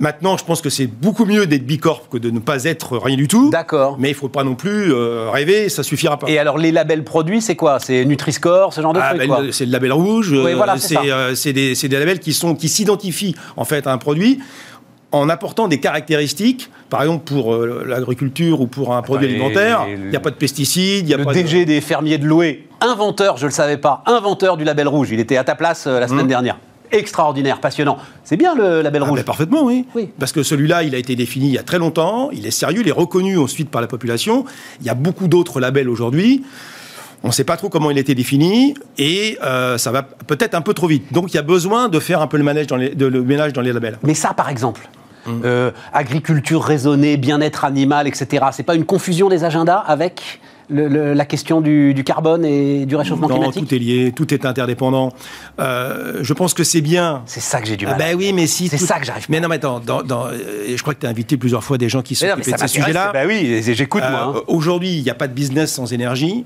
Maintenant, je pense que c'est beaucoup mieux d'être bicorp que de ne pas être rien du tout. D'accord. Mais il faut pas non plus euh, rêver, ça suffira pas. Et alors, les labels produits, c'est quoi? C'est Nutri-Score, ce genre de Ah, truc, ben, c'est le label rouge. Oui, euh, voilà, c'est euh, c'est des, labels qui s'identifient en fait à un produit en apportant des caractéristiques. Par exemple, pour euh, l'agriculture ou pour un produit alimentaire, il n'y a pas de pesticides, il y a Le pas DG des fermiers de Loué, inventeur, je le savais pas, inventeur du label rouge. Il était à ta place euh, la Mmh. semaine dernière. Extraordinaire, passionnant. C'est bien le label Ah, rouge. mais parfaitement, oui. Oui. Parce que celui-là, il a été défini il y a très longtemps, il est sérieux, il est reconnu ensuite par la population. Il y a beaucoup d'autres labels aujourd'hui. On ne sait pas trop comment il a été défini et euh, ça va peut-être un peu trop vite. Donc il y a besoin de faire un peu le, manège dans les, de- le ménage dans les labels. Mais ça, par exemple, Hum. euh, agriculture raisonnée, bien-être animal, etc., c'est pas une confusion des agendas avec le- le- la question du, du carbone et du réchauffement Non, climatique tout est lié, tout est interdépendant. Euh, je pense que c'est bien. C'est ça que j'ai du Ah mal. ben oui, mais si. C'est tout- ça que j'arrive. Mais non, mais attends, dans, dans- euh, je crois que tu as invité plusieurs fois des gens qui ça de ces sujets-là. Bah oui, j'écoute moi. Euh, hein. Aujourd'hui, il n'y a pas de business sans énergie.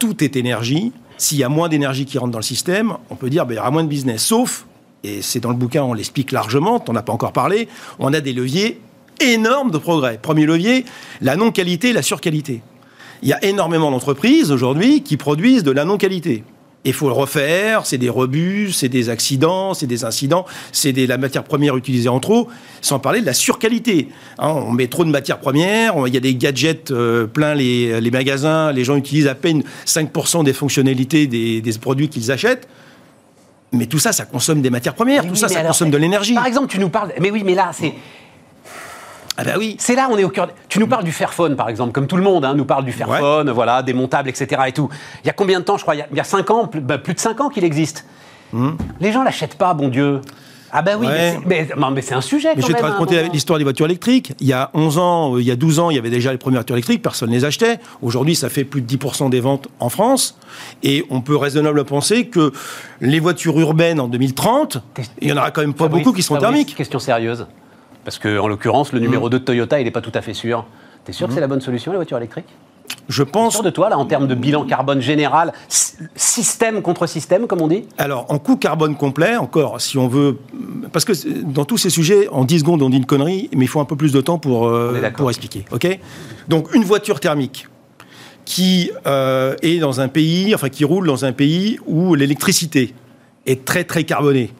Tout est énergie. S'il y a moins d'énergie qui rentre dans le système, on peut dire qu'il y aura moins de business. Sauf, et c'est dans le bouquin, on l'explique largement, on n'a pas encore parlé, on a des leviers énormes de progrès. Premier levier, la non-qualité et la surqualité. Il y a énormément d'entreprises aujourd'hui qui produisent de la non-qualité. Il faut le refaire, c'est des rebus, c'est des accidents, c'est des incidents, c'est de la matière première utilisée en trop, sans parler de la surqualité. Hein, on met trop de matières premières, on- il y a des gadgets euh, plein les, les magasins, les gens utilisent à peine 5% des fonctionnalités des, des produits qu'ils achètent. Mais tout ça, ça consomme des matières premières, Mais tout oui, ça, ça alors, consomme de l'énergie. Par exemple, tu nous parles. Mais oui, mais là, c'est. Ah ben oui. C'est là, on est au cœur. Tu nous parles du Fairphone, par exemple, comme tout le monde, hein, nous parle du Fairphone, voilà, démontable, etc. Et tout. Il y a combien de temps, je crois Il y a- il y a 5 ans, plus, bah, plus de 5 ans qu'il existe. Les gens l'achètent pas, bon Dieu. Ah ben oui, Hmm. Ouais. mais c'est- mais, mais c'est un sujet. Mais quand je vais te même, hein, raconter bon. l'histoire des voitures électriques. Il y a 11 ans, euh, il y a 12 ans, il y avait déjà les premières voitures électriques, personne ne les achetait. Aujourd'hui, ça fait plus de 10% des ventes en France. Et on peut raisonnablement penser que les voitures urbaines en 2030, il y en aura quand même pas Fabrice, beaucoup qui seront Fabrice, thermiques. Question sérieuse. Parce que, en l'occurrence, le numéro 2 de Toyota, il n'est pas tout à fait sûr. T'es sûr que c'est la bonne solution, les voitures électriques? Je pense. sûr de toi, là, en termes de bilan carbone général, sy- système contre système, comme on dit? Alors, en coût carbone complet, encore, si on veut. Parce que dans tous ces sujets, en 10 secondes, on dit une connerie, mais il faut un peu plus de temps pour, euh, pour expliquer. OK? Donc, une voiture thermique qui euh, est dans un pays, enfin, qui roule dans un pays où l'électricité est très, très carbonée.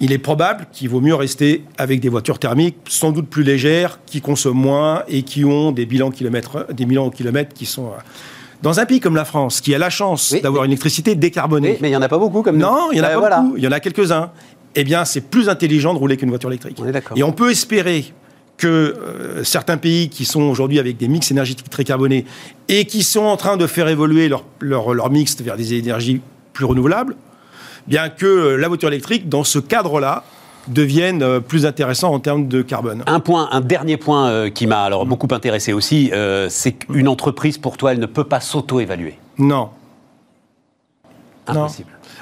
Il est probable qu'il vaut mieux rester avec des voitures thermiques, sans doute plus légères, qui consomment moins et qui ont des bilans kilomètres, des bilans au kilomètre qui sont. euh, Dans un pays comme la France, qui a la chance Oui, d'avoir une électricité décarbonée, Oui, mais il n'y en a pas beaucoup comme nous. non, il y en a Euh, pas voilà. beaucoup. Il y en a quelques-uns. Eh bien, c'est plus intelligent de rouler qu'une voiture électrique. On est. Et on peut espérer que euh, certains pays qui sont aujourd'hui avec des mix énergétiques très carbonés et qui sont en train de faire évoluer leur, leur, leur mix vers des énergies plus renouvelables, bien que euh, la voiture électrique, dans ce cadre-là, devienne euh, plus intéressant en termes de carbone. Un point, un dernier point euh, qui m'a alors beaucoup intéressé aussi, euh, c'est qu'une entreprise, pour toi, elle ne peut pas s'auto-évaluer. Non. Non.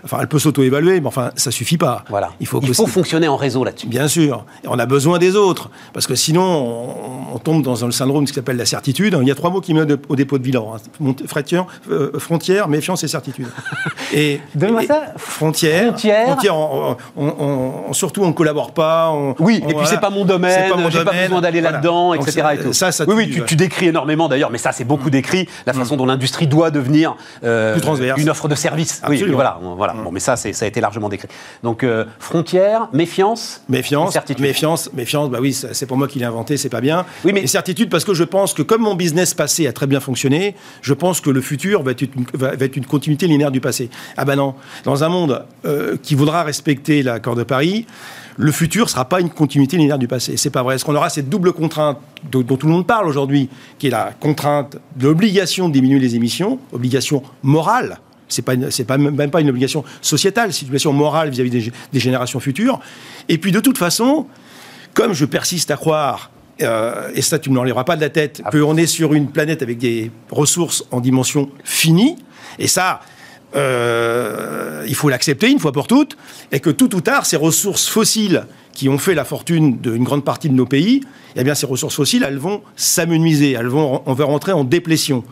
Enfin, elle peut s'auto-évaluer, mais enfin, ça suffit pas. Voilà. Il faut, Il fonctionner en réseau là-dessus. Bien sûr. Et on a besoin des autres. Parce que sinon, on, on tombe dans un syndrome qui s'appelle la certitude. Il y a trois mots qui mènent au dépôt de bilan. hein. Frontière, euh, frontière, méfiance et certitude. Et, Donne-moi et- ça. Frontière. Frontière. on- on- on- on- surtout, on ne collabore pas. on- Oui, on- et puis voilà. c'est pas mon domaine, j'ai pas besoin d'aller Voilà. là-dedans, etc. ça- et tout. Ça, ça oui, oui, tu, décris énormément d'ailleurs, mais ça c'est beaucoup décrit, la façon dont l'industrie doit devenir euh, une offre de service. Oui, Absolument. voilà, on- voilà. Bon, mais ça, ça a été largement décrit. Donc euh, frontière, méfiance, Méfiance, certitude. méfiance, méfiance. Bah oui, c'est pour moi qui l'ai inventé, c'est pas bien. Oui, mais- Et certitude parce que je pense que comme mon business passé a très bien fonctionné, je pense que le futur va être une, va- va être une continuité linéaire du passé. Ah ben non, dans un monde euh, qui voudra respecter l'accord de Paris. Le futur sera pas une continuité linéaire du passé. C'est pas vrai. Est-ce qu'on aura cette double contrainte dont, dont tout le monde parle aujourd'hui, qui est la contrainte de l'obligation de diminuer les émissions, obligation morale c'est pas c'est pas même pas une obligation sociétale, c'est une obligation morale vis-à-vis des, gé- des générations futures. Et puis de toute façon, comme je persiste à croire, euh, et ça tu ne me l'enlèveras pas de la tête, Ah. qu'on est sur une planète avec des ressources en dimension finie, et ça, euh, il faut l'accepter une fois pour toutes, et que tout ou tard, ces ressources fossiles qui ont fait la fortune d'une grande partie de nos pays, eh bien ces ressources fossiles, elles vont s'amenuiser, elles vont, on va rentrer en déplétion.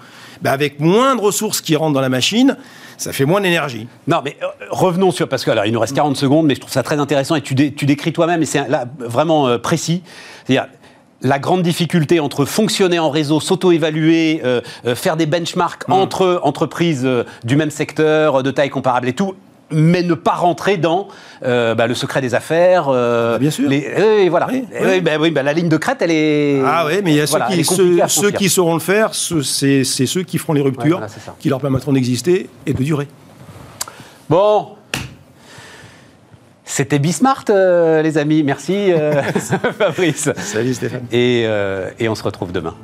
Ben, avec moins de ressources qui rentrent dans la machine, ça fait moins d'énergie. Non, mais euh, revenons sur. Parce que, alors, il nous reste 40 secondes, mais je trouve ça très intéressant et tu, dé- tu décris toi-même, et c'est là vraiment euh, précis. C'est-à-dire. La grande difficulté entre fonctionner en réseau, s'auto-évaluer, euh, euh, faire des benchmarks entre entreprises euh, du même secteur, de taille comparable et tout, mais ne pas rentrer dans euh, bah, le secret des affaires. euh, Ah, bien sûr. les- voilà. Oui, bah, oui, bah, la ligne de crête, elle est. Ah oui, mais il y a voilà, ceux, qui, ceux, ceux sauront le faire, c'est ceux qui feront les Ouais, ruptures, voilà, qui leur permettront d'exister et de durer. Bon. C'était Bismart, euh, les amis. Merci, euh, Fabrice. Salut Stéphane. Et, euh, et on se retrouve demain.